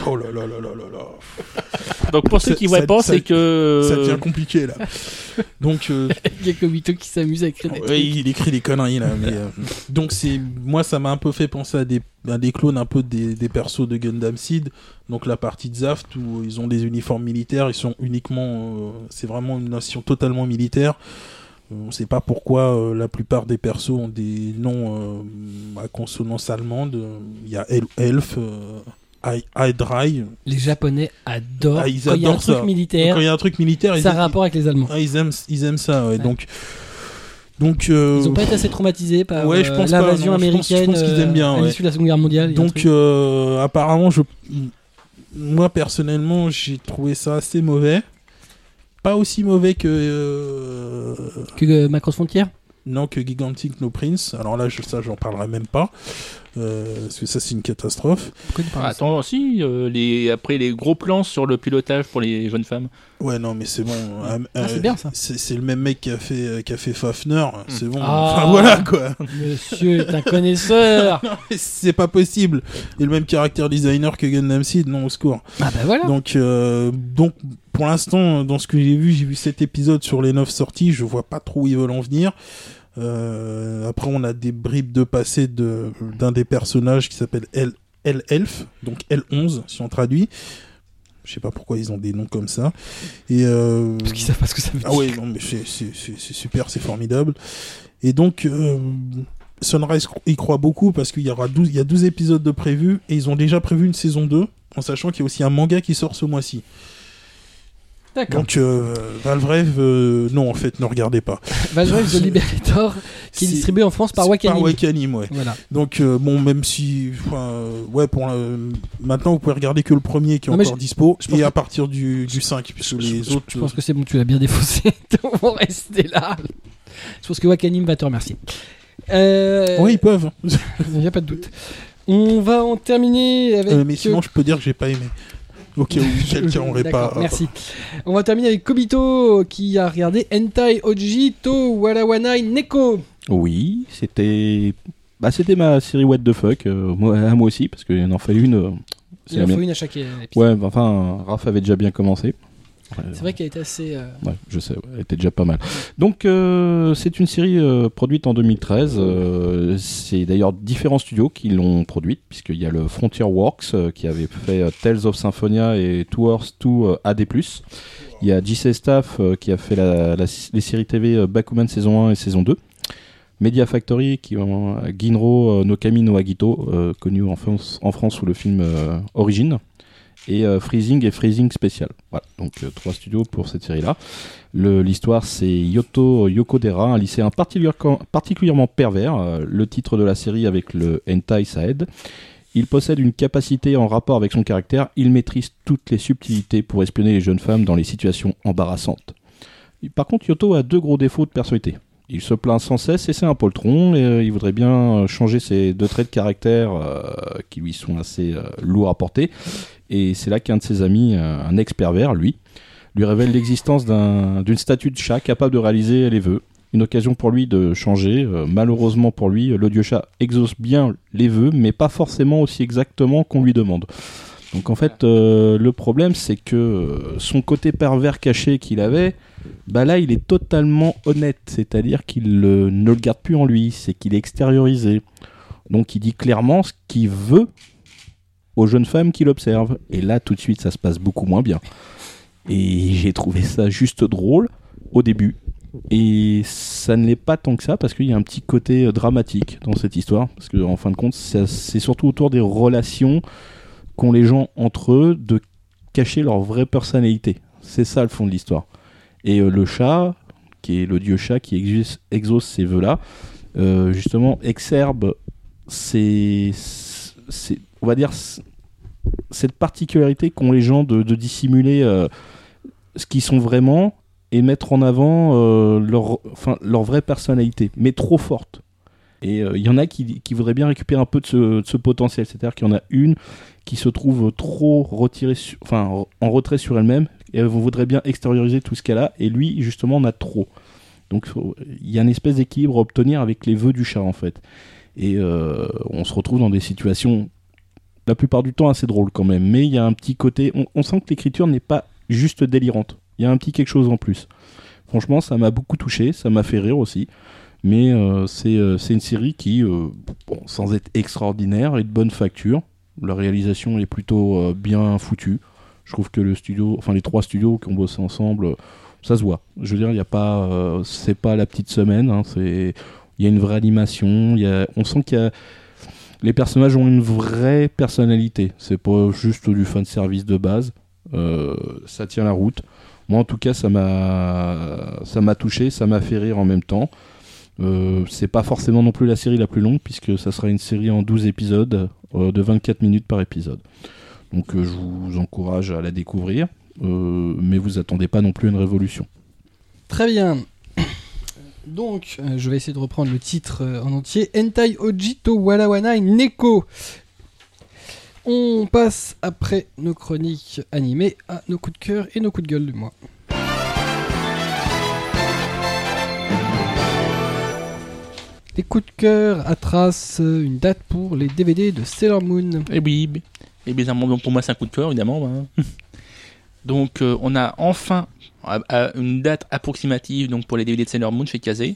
Oh là là là là là là. donc, pour ceux qui voient ça- pas, c'est que. Ça devient compliqué là. Donc euh, Il y a Kobito qui s'amuse à écrire des Ouais, trucs. il écrit des conneries là. mais, euh, donc c'est moi ça m'a un peu fait penser à des, à des clones un peu des, des persos de Gundam Seed. Donc la partie de Zaft où ils ont des uniformes militaires, ils sont uniquement, euh, c'est vraiment une nation totalement militaire. Euh, On sait pas pourquoi euh, la plupart des persos ont des noms euh, à consonance allemande. Euh, Il y a El- Elf, euh, Hy- Hydrai. Les Japonais adorent Ah, ils quand il y a un truc militaire. Quand il y a un truc militaire, ils, Ça a rapport avec les Allemands. ah, ils aiment, ils aiment ça. Ouais. Ouais. Donc, donc euh, Ils ont pas été assez traumatisés par Ouais, euh, l'invasion non, je pense- je américaine pense qu'ils aiment bien, euh, à ouais. l'issue de la Seconde Guerre mondiale. Donc euh, apparemment, je, moi personnellement, j'ai trouvé ça assez mauvais. Pas aussi mauvais que euh, que euh, Macross Frontier non que Gigantic No Prince. Alors là, je, ça, j'en parlerai même pas euh, parce que ça, c'est une catastrophe. Pourquoi tu parles de ça Attends, si, euh, les, après les gros plans sur le pilotage pour les jeunes femmes. Ouais, non, mais c'est bon. euh, Ah, c'est euh, bien, ça. C'est c'est le même mec qui a fait euh, qui a fait Fafner. C'est bon. Ah. Enfin voilà quoi. Monsieur est un connaisseur Non, mais c'est pas possible. Et le même caractère designer que Gundam Seed, non au secours. Ah bah voilà Donc, euh, donc pour l'instant, dans ce que j'ai vu, j'ai vu cet épisode sur les 9 sorties, je vois pas trop où ils veulent en venir. Euh, après, on a des bribes de passé de- d'un des personnages qui s'appelle L, L Elf, donc L11 si on traduit. Je sais pas pourquoi ils ont des noms comme ça. Et euh, Parce qu'ils savent pas ce que ça veut dire. ah ouais, non, mais c'est super, c'est formidable. Et donc, euh, Sunrise y croit beaucoup parce qu'il y aura 12, il y a 12 épisodes de prévus et ils ont déjà prévu une saison 2 en sachant qu'il y a aussi un manga qui sort ce mois-ci. Donc, euh, Valve Rêve, euh, non, en fait, ne regardez pas. Valve The Liberator, qui est distribué en France par Wakanim. Par Wakanim, ouais. Voilà. Donc, euh, bon, même si. euh, ouais, pour la- maintenant, vous pouvez regarder que le premier qui est Non, encore je- dispo je et à partir du, du 5, puisque les je, autres. je pense que c'est bon, tu l'as bien défaussé. On va rester là. Je pense que Wakanim va te remercier. Oui, ils peuvent. Il n'y a pas de doute. On va en terminer avec. Mais sinon, je peux dire que j'ai pas aimé. Au cas où quelqu'un aurait pas. Merci. On va terminer avec Kobito qui a regardé Entai Oji to Walawanai Neko. Oui, c'était. Bah, c'était ma série What the fuck, euh, moi, à moi aussi, parce qu'il en fallait une. euh, Il en faut une à chaque épisode. Ouais, bah, enfin, Raph avait déjà bien commencé. Ouais, C'est vrai qu'elle était assez. euh, Ouais, je sais, elle était déjà pas mal. Donc, euh, c'est une série euh, produite en 2013. euh, c'est d'ailleurs différents studios qui l'ont produite, puisqu'il y a le Frontier Works qui avait fait Tales of Symphonia et Tours 2 euh, AD+, Il y a JC Staff qui a fait la- la- les séries TV Bakuman saison 1 et saison 2. Media Factory qui ont Ginro Nokami no Agito, connu en France, en France sous le film euh, Origin. Et euh, Freezing et Freezing Special. Voilà, donc euh, trois studios pour cette série-là. L'histoire, c'est Yoto Yokodera, un lycéen particulièrement, pervers. Euh, le titre de la série avec le hentai, aide. Il possède une capacité en rapport avec son caractère. Il maîtrise toutes les subtilités pour espionner les jeunes femmes dans les situations embarrassantes. Par contre, Yoto a deux gros défauts de personnalité. Il se plaint sans cesse et c'est un poltron. Et, il voudrait bien changer ses deux traits de caractère qui lui sont assez lourds à porter. Et c'est là qu'un de ses amis, euh, un ex-pervers, lui, lui révèle l'existence d'un- d'une statue de chat capable de réaliser les vœux. Une occasion pour lui de changer. Euh, malheureusement pour lui, le dieu chat exauce bien les vœux, mais pas forcément aussi exactement qu'on lui demande. Donc en fait, euh, le problème, c'est que son côté pervers caché qu'il avait, bah là, il est totalement honnête. C'est-à-dire qu'il ne le garde plus en lui, c'est qu'il est extériorisé. Donc il dit clairement ce qu'il veut aux jeunes femmes qui l'observent. Et là, tout de suite, ça se passe beaucoup moins bien. Et j'ai trouvé ça juste drôle au début. Et ça ne l'est pas tant que ça parce qu'il y a un petit côté euh, dramatique dans cette histoire. Parce que en fin de compte, c'est surtout autour des relations qu'ont les gens entre eux de cacher leur vraie personnalité. C'est ça le fond de l'histoire. Et euh, le chat, qui est le dieu chat qui exauce, exauce ces vœux-là, euh, justement exerbe ces, ces- on va dire, cette particularité qu'ont les gens de, dissimuler euh, ce qu'ils sont vraiment et mettre en avant euh, leur, enfin, leur vraie personnalité, mais trop forte. Et euh, il y en a qui, qui voudraient bien récupérer un peu de ce, potentiel. C'est-à-dire qu'il y en a une qui se trouve trop retirée, enfin, en retrait sur elle-même, et elle voudrait bien extérioriser tout ce qu'elle a, et lui, justement, en a trop. Donc il y a une espèce d'équilibre à obtenir avec les vœux du chat, en fait. Et on se retrouve dans des situations, la plupart du temps, assez drôles quand même. Mais il y a un petit côté, on, sent que l'écriture n'est pas juste délirante. Il y a un petit quelque chose en plus. Franchement, ça m'a beaucoup touché, ça m'a fait rire aussi. Mais euh, c'est euh, c'est une série qui, euh, sans être extraordinaire, est de bonne facture. La réalisation est plutôt bien foutue. Je trouve que le studio, enfin les trois studios qui ont bossé ensemble, ça se voit. Je veux dire, il n'y a pas, c'est pas la petite semaine. hein, c'est, il y a une vraie animation. il Y a, on sent qu'il y a, les personnages ont une vraie personnalité. C'est pas juste du fan service de base. Euh, ça tient la route. Moi, en tout cas, ça m'a, ça m'a touché, ça m'a fait rire en même temps. Euh, c'est pas forcément non plus la série la plus longue, puisque ça sera une série en 12 épisodes euh, de 24 minutes par épisode. Donc euh, je vous encourage à la découvrir, mais vous attendez pas non plus une révolution. Très bien. Donc, euh, je vais essayer de reprendre le titre euh, en entier. Entai Ojito Walawana Neko. On passe après nos chroniques animées à nos coups de cœur et nos coups de gueule du mois. Les coups de cœur à trace euh, une date pour les DVD de Sailor Moon. Et oui, b- et bizarrement, donc pour moi c'est un coup de cœur évidemment. hein. donc euh, on a enfin à- à une date approximative donc pour les DVD de Sailor Moon chez Kazé.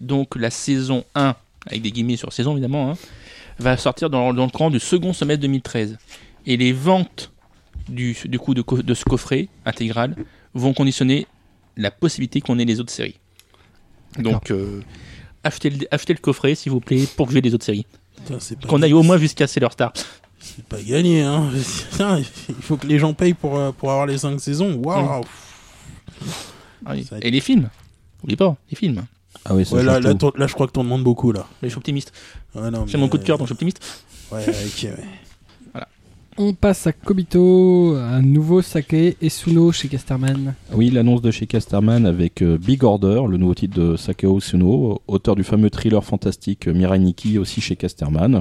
Donc la saison 1, avec des guillemets sur saison évidemment, hein, va sortir dans, dans le courant du second semestre 2013. Et les ventes du, du coup de, ce coffret intégral vont conditionner la possibilité qu'on ait les autres séries. Donc euh, achetez, le, achetez le coffret s'il vous plaît pour que j'ai les autres séries. Qu'on aille au moins jusqu'à Sailor Star. C'est pas gagné, hein. Il faut que les gens payent pour, euh, pour avoir les 5 saisons. Waouh! Ah oui. Et les films N'oublie pas, les films. Ah oui, ça Ouais, là, là, je crois que t'en demandes beaucoup, là. Mais je suis optimiste. Ouais, mon coup de cœur, euh, donc je suis optimiste. Ouais, ok, ouais. On passe à Kobito, un nouveau sake Esuno chez Casterman. Oui, l'annonce de chez Casterman avec euh, Big Order, le nouveau titre de Sakao Suno, auteur du fameux thriller fantastique euh, Mirai Nikki, aussi chez Casterman.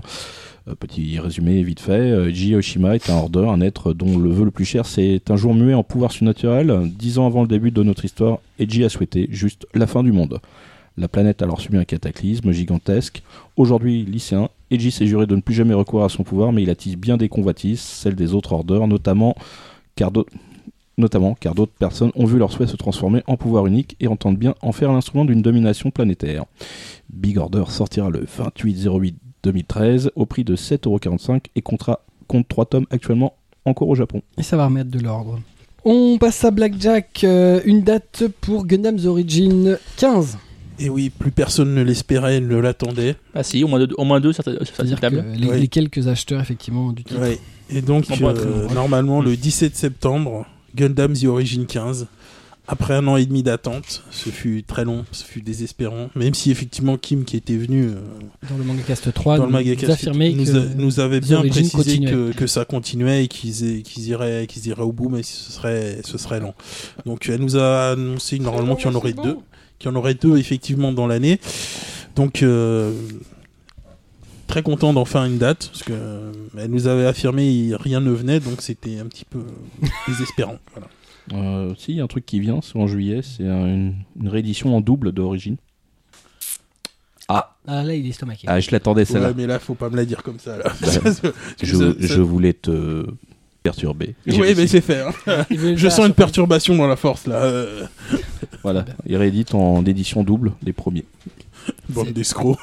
Euh, petit résumé vite fait, euh, Ji Oshima est un order, un être dont le vœu le plus cher c'est un jour muet en pouvoir surnaturel. Dix ans avant le début de notre histoire, Eiji a souhaité juste la fin du monde. La planète a alors subi un cataclysme gigantesque. Aujourd'hui lycéen, Eiji s'est juré de ne plus jamais recourir à son pouvoir, mais il attise bien des convoitises, celles des autres orders, notamment car d'autres notamment car d'autres personnes ont vu leur souhait se transformer en pouvoir unique et entendent bien en faire l'instrument d'une domination planétaire. Big Order sortira le 28 08 2013 au prix de 7,45€ et comptera, compte 3 tomes actuellement encore au Japon. Et ça va remettre de l'ordre. On passe à Blackjack, euh, une date pour Gundam's Origin 15. Et oui, plus personne ne l'espérait, ne l'attendait. Ah si, au moins deux, au moins deux C'est-à-dire que les, Ouais. les quelques acheteurs, effectivement, du titre. Ouais. Et donc, euh, normalement, le 17 septembre, Gundam The Origin 15. Après un an et demi d'attente, ce fut très long, ce fut désespérant. Même si effectivement Kim, qui était venu euh, Dans le Manga Cast 3, dans nous, nous affirmait nous, que a- nous avait bien précisé que, que ça continuait et qu'ils aient- qu'ils iraient, qu'ils iraient au bout, mais ce serait, ce serait long. Donc elle nous a annoncé normalement qu'il y en aurait deux, qu'il y en aurait deux effectivement dans l'année. Donc euh, très content d'en faire une date parce que euh, elle nous avait affirmé rien ne venait, donc c'était un petit peu désespérant. Voilà. Euh, si, il y a un truc qui vient, c'est en juillet, c'est un- une, une réédition en double d'origine. Ah là, il est estomaqué. Ah, je l'attendais celle-là. Ouais, mais là, faut pas me la dire comme ça. Là. Bah, je, Ça- je ça- voulais te perturber. Oui, mais c'est fait. hein. Je sens une perturbation dans la force là. Voilà, il réédite en édition double les premiers. bande d'escrocs.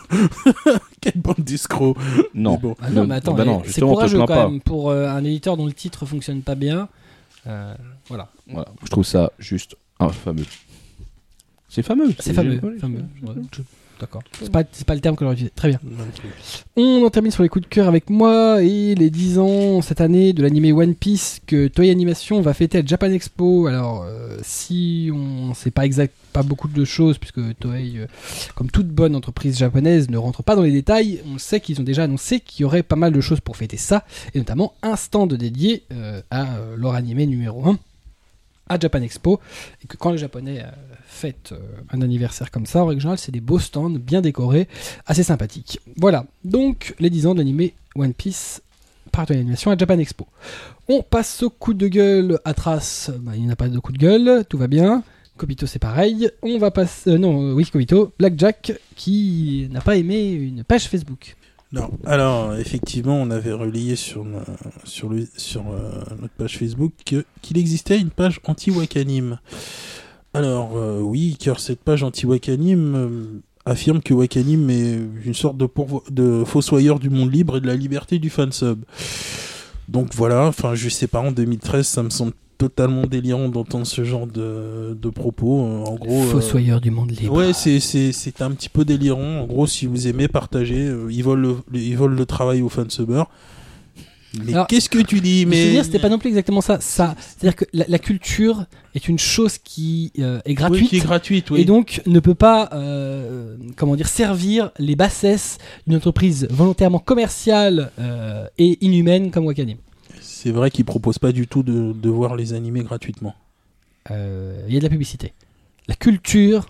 Quelle bande d'escrocs. Non, Mais bon. Ah non, mais attends, bah non, c'est courageux quand pas. même pour euh, un éditeur dont le titre fonctionne pas bien. Euh, voilà. Voilà, je trouve ça juste infameux. C'est fameux. C'est fameux. fameux. Ouais, je- D'accord. C'est pas, le terme que l'on utilisé. Très bien. On en termine sur les coups de cœur avec moi et les 10 ans cette année de l'animé One Piece que Toei Animation va fêter à Japan Expo. Alors, euh, si on sait pas exact, pas beaucoup de choses, puisque Toei, euh, comme toute bonne entreprise japonaise, ne rentre pas dans les détails, on sait qu'ils ont déjà annoncé qu'il y aurait pas mal de choses pour fêter ça, et notamment un stand dédié euh, à euh, leur animé numéro 1 à Japan Expo, et que quand les Japonais fêtent euh, un anniversaire comme ça, en règle générale, c'est des beaux stands bien décorés, assez sympathiques. Voilà, donc les 10 ans de One Piece par Toei Animation à Japan Expo. On passe au coup de gueule à Trace, bah, il n'y a pas de coup de gueule, tout va bien. Kobito c'est pareil. On va passer... euh, non, euh, oui Kobito, Blackjack qui n'a pas aimé une page Facebook. Non. Alors, effectivement, on avait relayé sur, sur, notre page Facebook qu'il existait une page anti-Wakanim. Alors, euh, oui, car cette page anti-Wakanim euh, affirme que Wakanim est une sorte de, de fossoyeur du monde libre et de la liberté du fansub. Donc voilà, enfin, je sais pas, en 2013, ça me semble totalement délirant d'entendre ce genre de, de propos. En gros. euh, Fossoyeur du monde libre. Ouais, c'est, un petit peu délirant. En gros, si vous aimez partager, euh, ils, volent le, ils volent le travail aux fansubers. Mais Alors, qu'est-ce que tu dis Mais je veux dire, c'était pas non plus exactement ça. ça C'est-à-dire que la, la culture est une chose qui euh, est Oui, gratuite. qui est gratuite, oui. Et donc ne peut pas, euh, comment dire, servir les bassesses d'une entreprise volontairement commerciale euh, et inhumaine comme Wakanim. C'est vrai qu'ils proposent pas du tout de, de voir les animés gratuitement. Euh, Il y a de la publicité. La culture,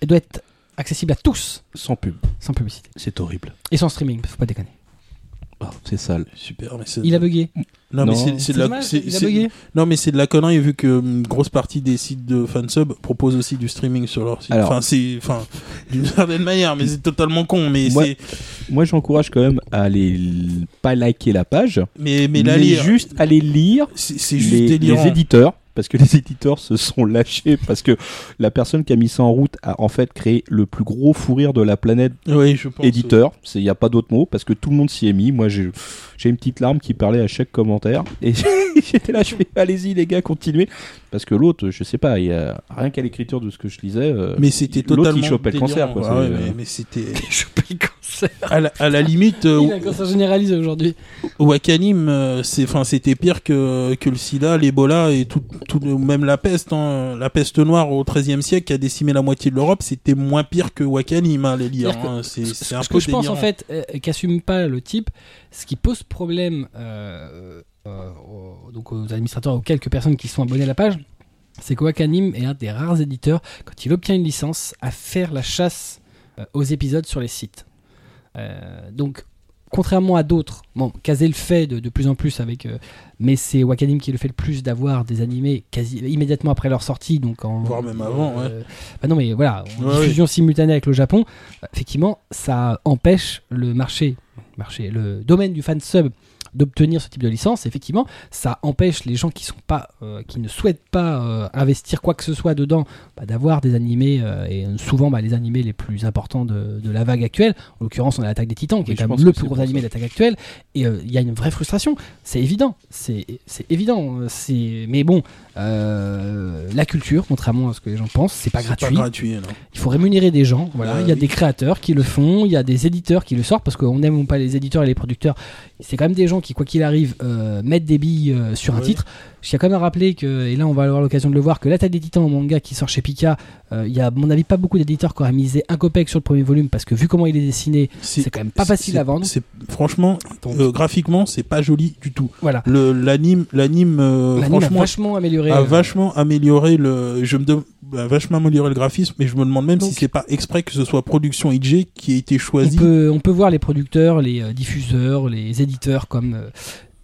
elle doit être accessible à tous, Sans pub. sans publicité. C'est horrible. Et sans streaming, faut pas déconner. Ah, c'est sale. Super, mais c'est... Il a bugué. Non, mais Non. c'est, c'est C'est de la... dommage, c'est- il a c'est- bugué. Non, mais c'est de la connerie vu que hum, une grosse partie des sites de fansub proposent aussi du streaming sur leur site. Alors- Enfin, c'est... Enfin, d'une certaine manière, mais c'est totalement con. Mais Moi- c'est... Moi, j'encourage quand même à aller l- pas liker la page, Mais, mais mais, la lire, juste aller lire c'est, c'est juste les, délirant. les éditeurs. Parce que les éditeurs se sont lâchés parce que la personne qui a mis ça en route a en fait créé le plus gros fou rire de la planète Oui, je pense. éditeur. Il n'y a pas d'autre mot parce que tout le monde s'y est mis. Moi, j'ai une petite larme qui parlait à chaque commentaire. Et j'étais là, je fais allez-y les gars, continuez. Parce que l'autre, je sais pas, il y a rien qu'à l'écriture de ce que je lisais. euh, Mais c'était L'autre, totalement il chopait le cancer, quoi, Ah ouais, mais, euh, mais c'était cancer. à la, à la limite euh, Il a un cancer généralisé aujourd'hui. Wakanim euh, c'était pire que que le sida, l'Ebola et tout, tout même la peste hein. la peste noire au XIIIe siècle qui a décimé la moitié de l'Europe, c'était moins pire que Wakanim hein, les lire C'est-à-dire hein. c'est Ce c'est un ce peu que je pense en fait, euh, qu'assume pas le type, ce qui pose problème euh, euh, aux, donc aux administrateurs, aux quelques personnes qui sont abonnées à la page, c'est que Wakanim est un des rares éditeurs, quand il obtient une licence, à faire la chasse aux épisodes sur les sites. Euh, donc, contrairement à d'autres, bon, Kazé le fait de, de plus en plus avec, euh, mais c'est Wakanim qui le fait le plus d'avoir des animés quasi immédiatement après leur sortie, donc en Voire même avant, ouais. euh, bah non, mais voilà, en Ouais, diffusion simultanée avec le Japon, euh, effectivement, ça empêche le marché, marché, le domaine du fansub d'obtenir ce type de licence. Effectivement, ça empêche les gens qui sont pas, euh, qui ne souhaitent pas euh, investir quoi que ce soit dedans, bah, d'avoir des animés euh, et souvent bah, les animés les plus importants de, de la vague actuelle. En l'occurrence, on a l'attaque des Titans, qui Oui, est quand même le plus gros animé de l'attaque actuelle. Et il y a une vraie frustration. C'est évident. C'est c'est évident. C'est mais bon, la culture, contrairement à ce que les gens pensent, c'est pas C'est gratuit. Pas gratuit. Il faut rémunérer des gens. Voilà, Euh, il y a oui. des créateurs qui le font, il y a des éditeurs qui le sortent parce qu'on aime ou pas les éditeurs et les producteurs. C'est quand même des gens qui, quoi qu'il arrive, euh, mettent des billes euh, sur un Ouais. titre. Je tiens quand même à rappeler que, et là on va avoir l'occasion de le voir, que l'attaque des titans en manga qui sort chez Pika, euh, il y a à mon avis pas beaucoup d'éditeurs qui auraient misé un copec sur le premier volume parce que vu comment il est dessiné, c'est quand même pas facile à vendre. Franchement, euh, graphiquement, c'est pas joli du tout. voilà. Le l'anime, l'anime, euh, L'anime a franchement, vachement amélioré. a euh, vachement amélioré le. Je me dem- a vachement amélioré le graphisme, mais je me demande même Donc- si c'est pas exprès que ce soit production IG qui a été on choisi. peut, on peut voir les producteurs, les euh, diffuseurs, les éditeurs comme euh,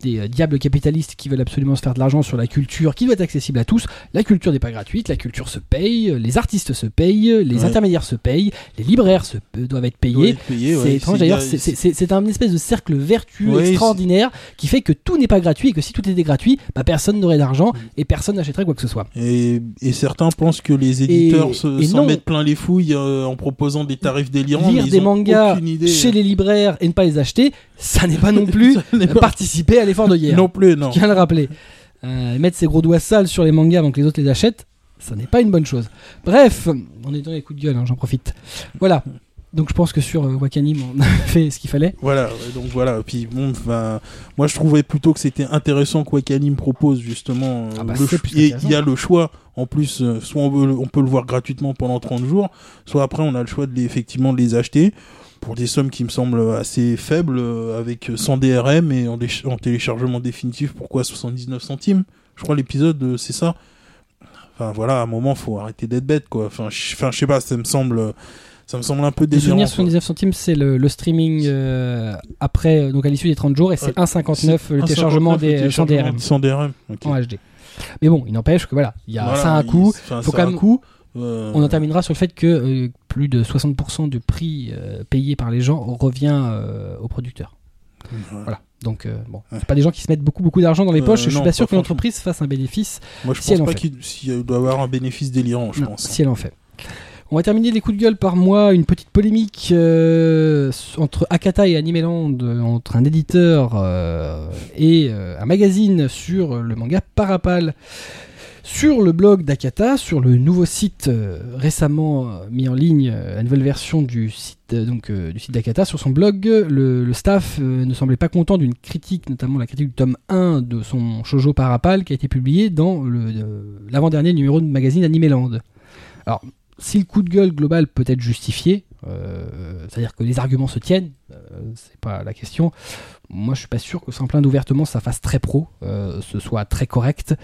des euh, diables capitalistes qui veulent absolument se faire de l'argent sur la culture qui doit être accessible à tous. La culture n'est pas gratuite, la culture se paye, euh, les artistes se payent, les Ouais. intermédiaires se payent, les libraires se, euh, doivent être payés. être C'est étrange d'ailleurs, c'est- un espèce de cercle vertueux Ouais, extraordinaire qui fait que tout n'est pas gratuit et que si tout était gratuit, bah, personne n'aurait d'argent et personne n'achèterait quoi que ce soit. Et, et certains pensent que les éditeurs s'en mettent plein les fouilles euh, en proposant des tarifs délirants. Lire mais ils des mangas idée. chez les libraires et ne pas les acheter, ça n'est pas non plus euh, participer à l'effort de guerre. Non plus, non. Je tiens à le rappeler. Euh, mettre ses gros doigts sales sur les mangas avant que les autres les achètent, ça n'est pas une bonne chose. Bref, on est dans les coups de gueule, hein, j'en profite. Voilà. Donc je pense que sur euh, Wakanim, on a fait ce qu'il fallait. Voilà, donc voilà. Puis bon, moi je trouvais plutôt que c'était intéressant quoi qu'Anim propose justement. Ah bah, il y a le choix. En plus, euh, soit on, peut le voir gratuitement pendant 30 jours, soit après on a le choix de les, effectivement de les acheter pour des sommes qui me semblent assez faibles, euh, avec 100 DRM et en, téléchargement définitif. Pourquoi 79 centimes? Je crois l'épisode euh, c'est ça. Enfin voilà, à un moment faut arrêter d'être bête quoi. Enfin, je enfin, je sais pas, ça me semble, ça me semble un peu délirant. quoi. 79 centimes, c'est le, le streaming euh, après, donc à l'issue des 30 jours, et c'est Ouais. 1,59 le 1,59 téléchargement des sans téléchargement DRM Sans DRM. ok. en HD. Mais bon, il n'empêche que voilà, il y a Voilà, ça a un il- coût. enfin, Faut quand un même- coût. Euh, On en terminera sur le fait que euh, plus de 60% du prix euh, payé par les gens revient aux producteurs. voilà. Voilà. Donc, bon, Ouais. c'est pas des gens qui se mettent beaucoup beaucoup d'argent dans les poches. je suis non, pas sûr que l'entreprise fasse un bénéfice Moi, je Si pense en pas qu'il s'il doit avoir un bénéfice délirant, je Non, pense. si elle en fait. On va terminer les coups de gueule par moi. Une petite polémique euh, entre Akata et Animeland, entre un éditeur euh, et euh, un magazine sur le manga Parapal. Sur le blog d'Akata, sur le nouveau site euh, récemment euh, mis en ligne, euh, la nouvelle version du site, d'Akata, sur son blog, le, staff ne semblait pas content d'une critique, notamment la critique du tome 1 de son shoujo Parapal qui a été publié dans l'avant-dernier numéro de magazine Animeland. Alors, si le coup de gueule global peut être justifié, c'est-à-dire que les arguments se tiennent, euh, c'est pas la question. Moi, je suis pas sûr que sans plein d'ouvertement, ça fasse très pro, euh, ce soit très correct.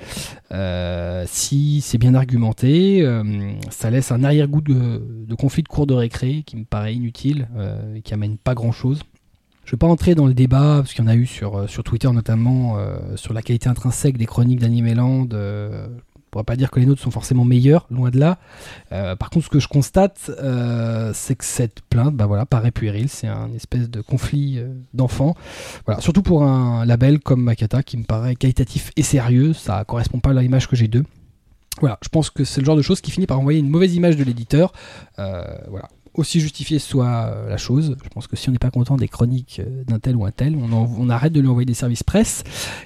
Euh, si c'est bien argumenté, euh, ça laisse un arrière-goût de, conflit de cours de récré qui me paraît inutile euh, et qui amène pas grand-chose. Je ne vais pas entrer dans le débat, parce qu'il y en a eu sur, euh, Twitter notamment, euh, sur la qualité intrinsèque des chroniques d'Animeland. Euh, pourrait pas dire que les nôtres sont forcément meilleurs, loin de là. Euh, par contre, ce que je constate, euh, c'est que cette plainte, bah voilà, paraît puérile. C'est un espèce de conflit euh, d'enfants. Voilà, surtout pour un label comme Makata, qui me paraît qualitatif et sérieux. Ça correspond pas à l'image que j'ai d'eux. Voilà, je pense que c'est le genre de chose qui finit par envoyer une mauvaise image de l'éditeur. Euh, voilà. Aussi justifiée soit euh, la chose, je pense que si on n'est pas content des chroniques euh, d'un tel ou un tel, on, arrête de lui envoyer des services presse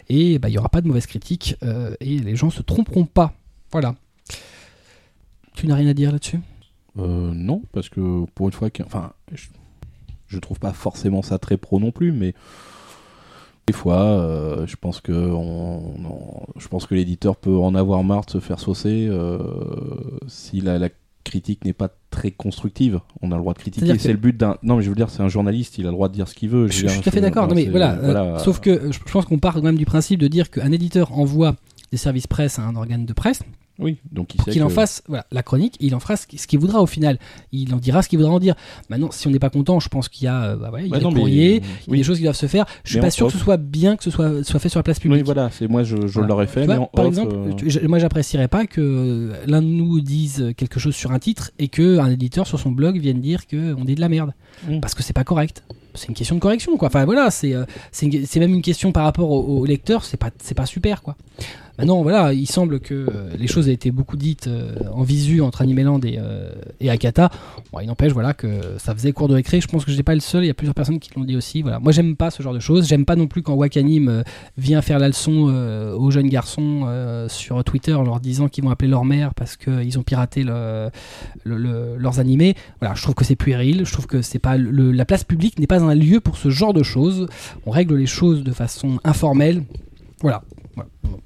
et bah, il n'y aura pas de mauvaise critique euh, et les gens se tromperont pas. Voilà. Tu n'as rien à dire là-dessus? Non, parce que pour une fois, enfin, je, je trouve pas forcément ça très pro non plus, mais des fois, je pense que je pense que l'éditeur peut en avoir marre de se faire saucer euh, si la critique n'est pas très constructive. On a le droit de critiquer. C'est que- le but d'un. Non, mais je veux dire, c'est un journaliste, il a le droit de dire ce qu'il veut. Je, suis tout à fait d'accord. Mais voilà. euh, voilà. sauf que je pense qu'on part quand même du principe de dire qu'un éditeur envoie des services presse à un organe de presse. Oui, donc il pour qu'il en fasse voilà, la chronique, il en fera ce qu'il voudra au final. Il en dira ce qu'il voudra en dire. Maintenant, si on n'est pas content, je pense qu'il y a, euh, bah ouais, il y a Bah des non, mais- courriers, il y a des choses qui doivent se faire. Je suis Mais pas sûr que ce soit bien que ce soit, soit fait sur la place publique. Oui, voilà, c'est moi je, je Voilà. l'aurais fait, vois, mais par off, exemple, euh, tu- moi j'apprécierais pas que l'un de nous dise quelque chose sur un titre et que un éditeur sur son blog vienne dire que on dit de la merde Mm. parce que c'est pas correct. C'est une question de correction quoi. Enfin voilà, c'est euh, c'est même une question par rapport au, au lecteur, c'est pas c'est pas super quoi. Maintenant voilà, il semble que euh, les choses aient été beaucoup dites euh, en visu entre Animeland et, euh, et Akata. Bon, il n'empêche voilà que ça faisait cours de récré. Je pense que je n'étais pas le seul. Il y a plusieurs personnes qui l'ont dit aussi. Voilà, moi j'aime pas ce genre de choses. J'aime pas non plus quand Wakanim vient faire la leçon aux jeunes garçons sur Twitter en leur disant qu'ils vont appeler leur mère parce qu'ils ont piraté le- le- le- leurs animés. Voilà, je trouve que c'est puéril. Je trouve que c'est pas la place publique n'est pas un lieu pour ce genre de choses. On règle les choses de façon informelle. Voilà.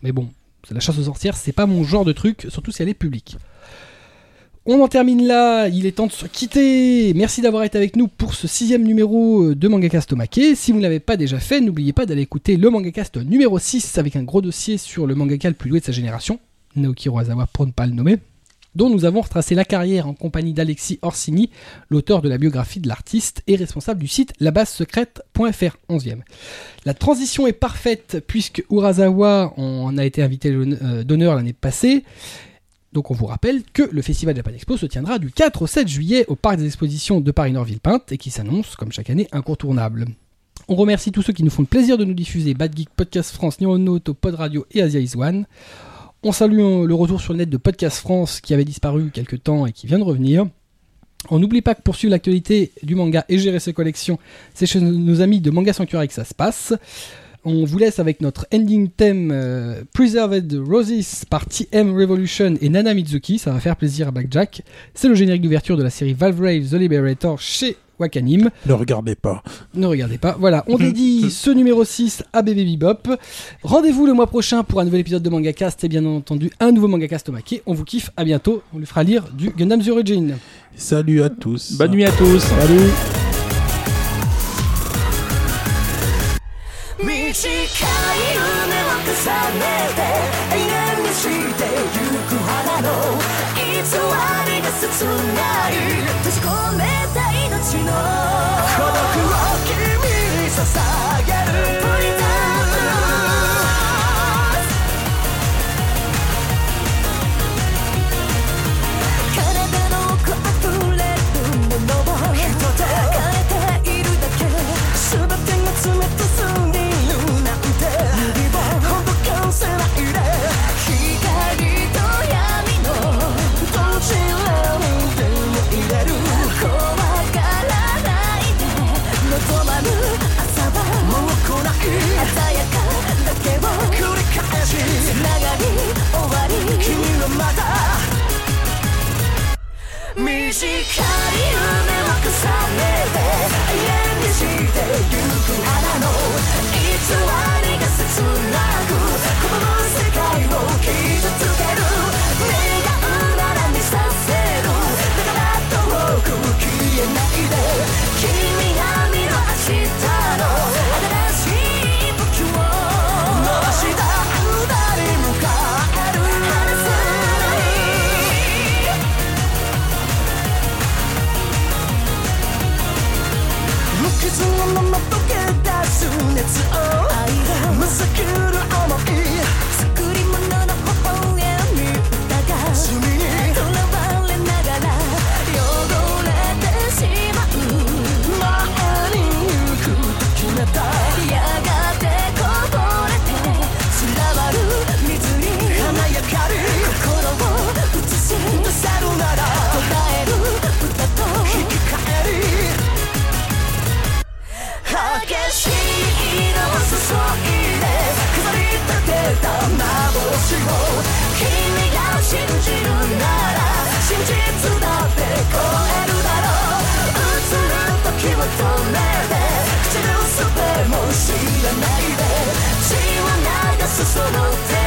Mais bon, la chasse aux sorcières, c'est pas mon genre de truc, surtout si elle est publique. On en termine là, il est temps de se quitter. Merci d'avoir été avec nous pour ce sixième numéro de Mangacast Omake. Si vous ne l'avez pas déjà fait, n'oubliez pas d'aller écouter le Mangacast numéro 6 avec un gros dossier sur le mangaka le plus doué de sa génération, Naoki Urasawa pour ne pas le nommer, dont nous avons retracé la carrière en compagnie d'Alexis Orsini, l'auteur de la biographie de l'artiste et responsable du site labasesecrète.fr 11e. La transition est parfaite puisque Urasawa en a été invité euh, d'honneur l'année passée. Donc on vous rappelle que le Festival Japan Expo se tiendra du 4 au 7 juillet au Parc des Expositions de Paris-Nord-Villepinte et qui s'annonce, comme chaque année, incontournable. On remercie tous ceux qui nous font le plaisir de nous diffuser Bad Geek, Podcast France, Neuronaut, Pod Radio et Asia Is One. On salue le retour sur le net de Podcast France qui avait disparu quelque temps et qui vient de revenir. On n'oublie pas que pour suivre l'actualité du manga et gérer ses collections, c'est chez nos amis de Manga Sanctuary que ça se passe. On vous laisse avec notre ending theme euh, Preserved Roses par TM Revolution et Nana Mizuki, ça va faire plaisir à Blackjack. C'est le générique d'ouverture de la série Valve Rave The Liberator chez Wakanim. Ne regardez pas. Ne regardez pas. Voilà, on dédie ce numéro 6 à Bébé Bebop. Rendez-vous le mois prochain pour un nouvel épisode de Mangacast et bien entendu un nouveau Mangacast Omake. On vous kiffe, à bientôt. On lui fera lire du Gundam The Origin. Salut à tous. Bonne nuit à tous. Salut 短い夢を重ねて永遠にしてゆく花の偽りが切ない閉じ込めた 命の孤独を君に捧げる。信じるなら真実だって超えるだろう。映る時は止めて口のすべも知らないで血を流すその手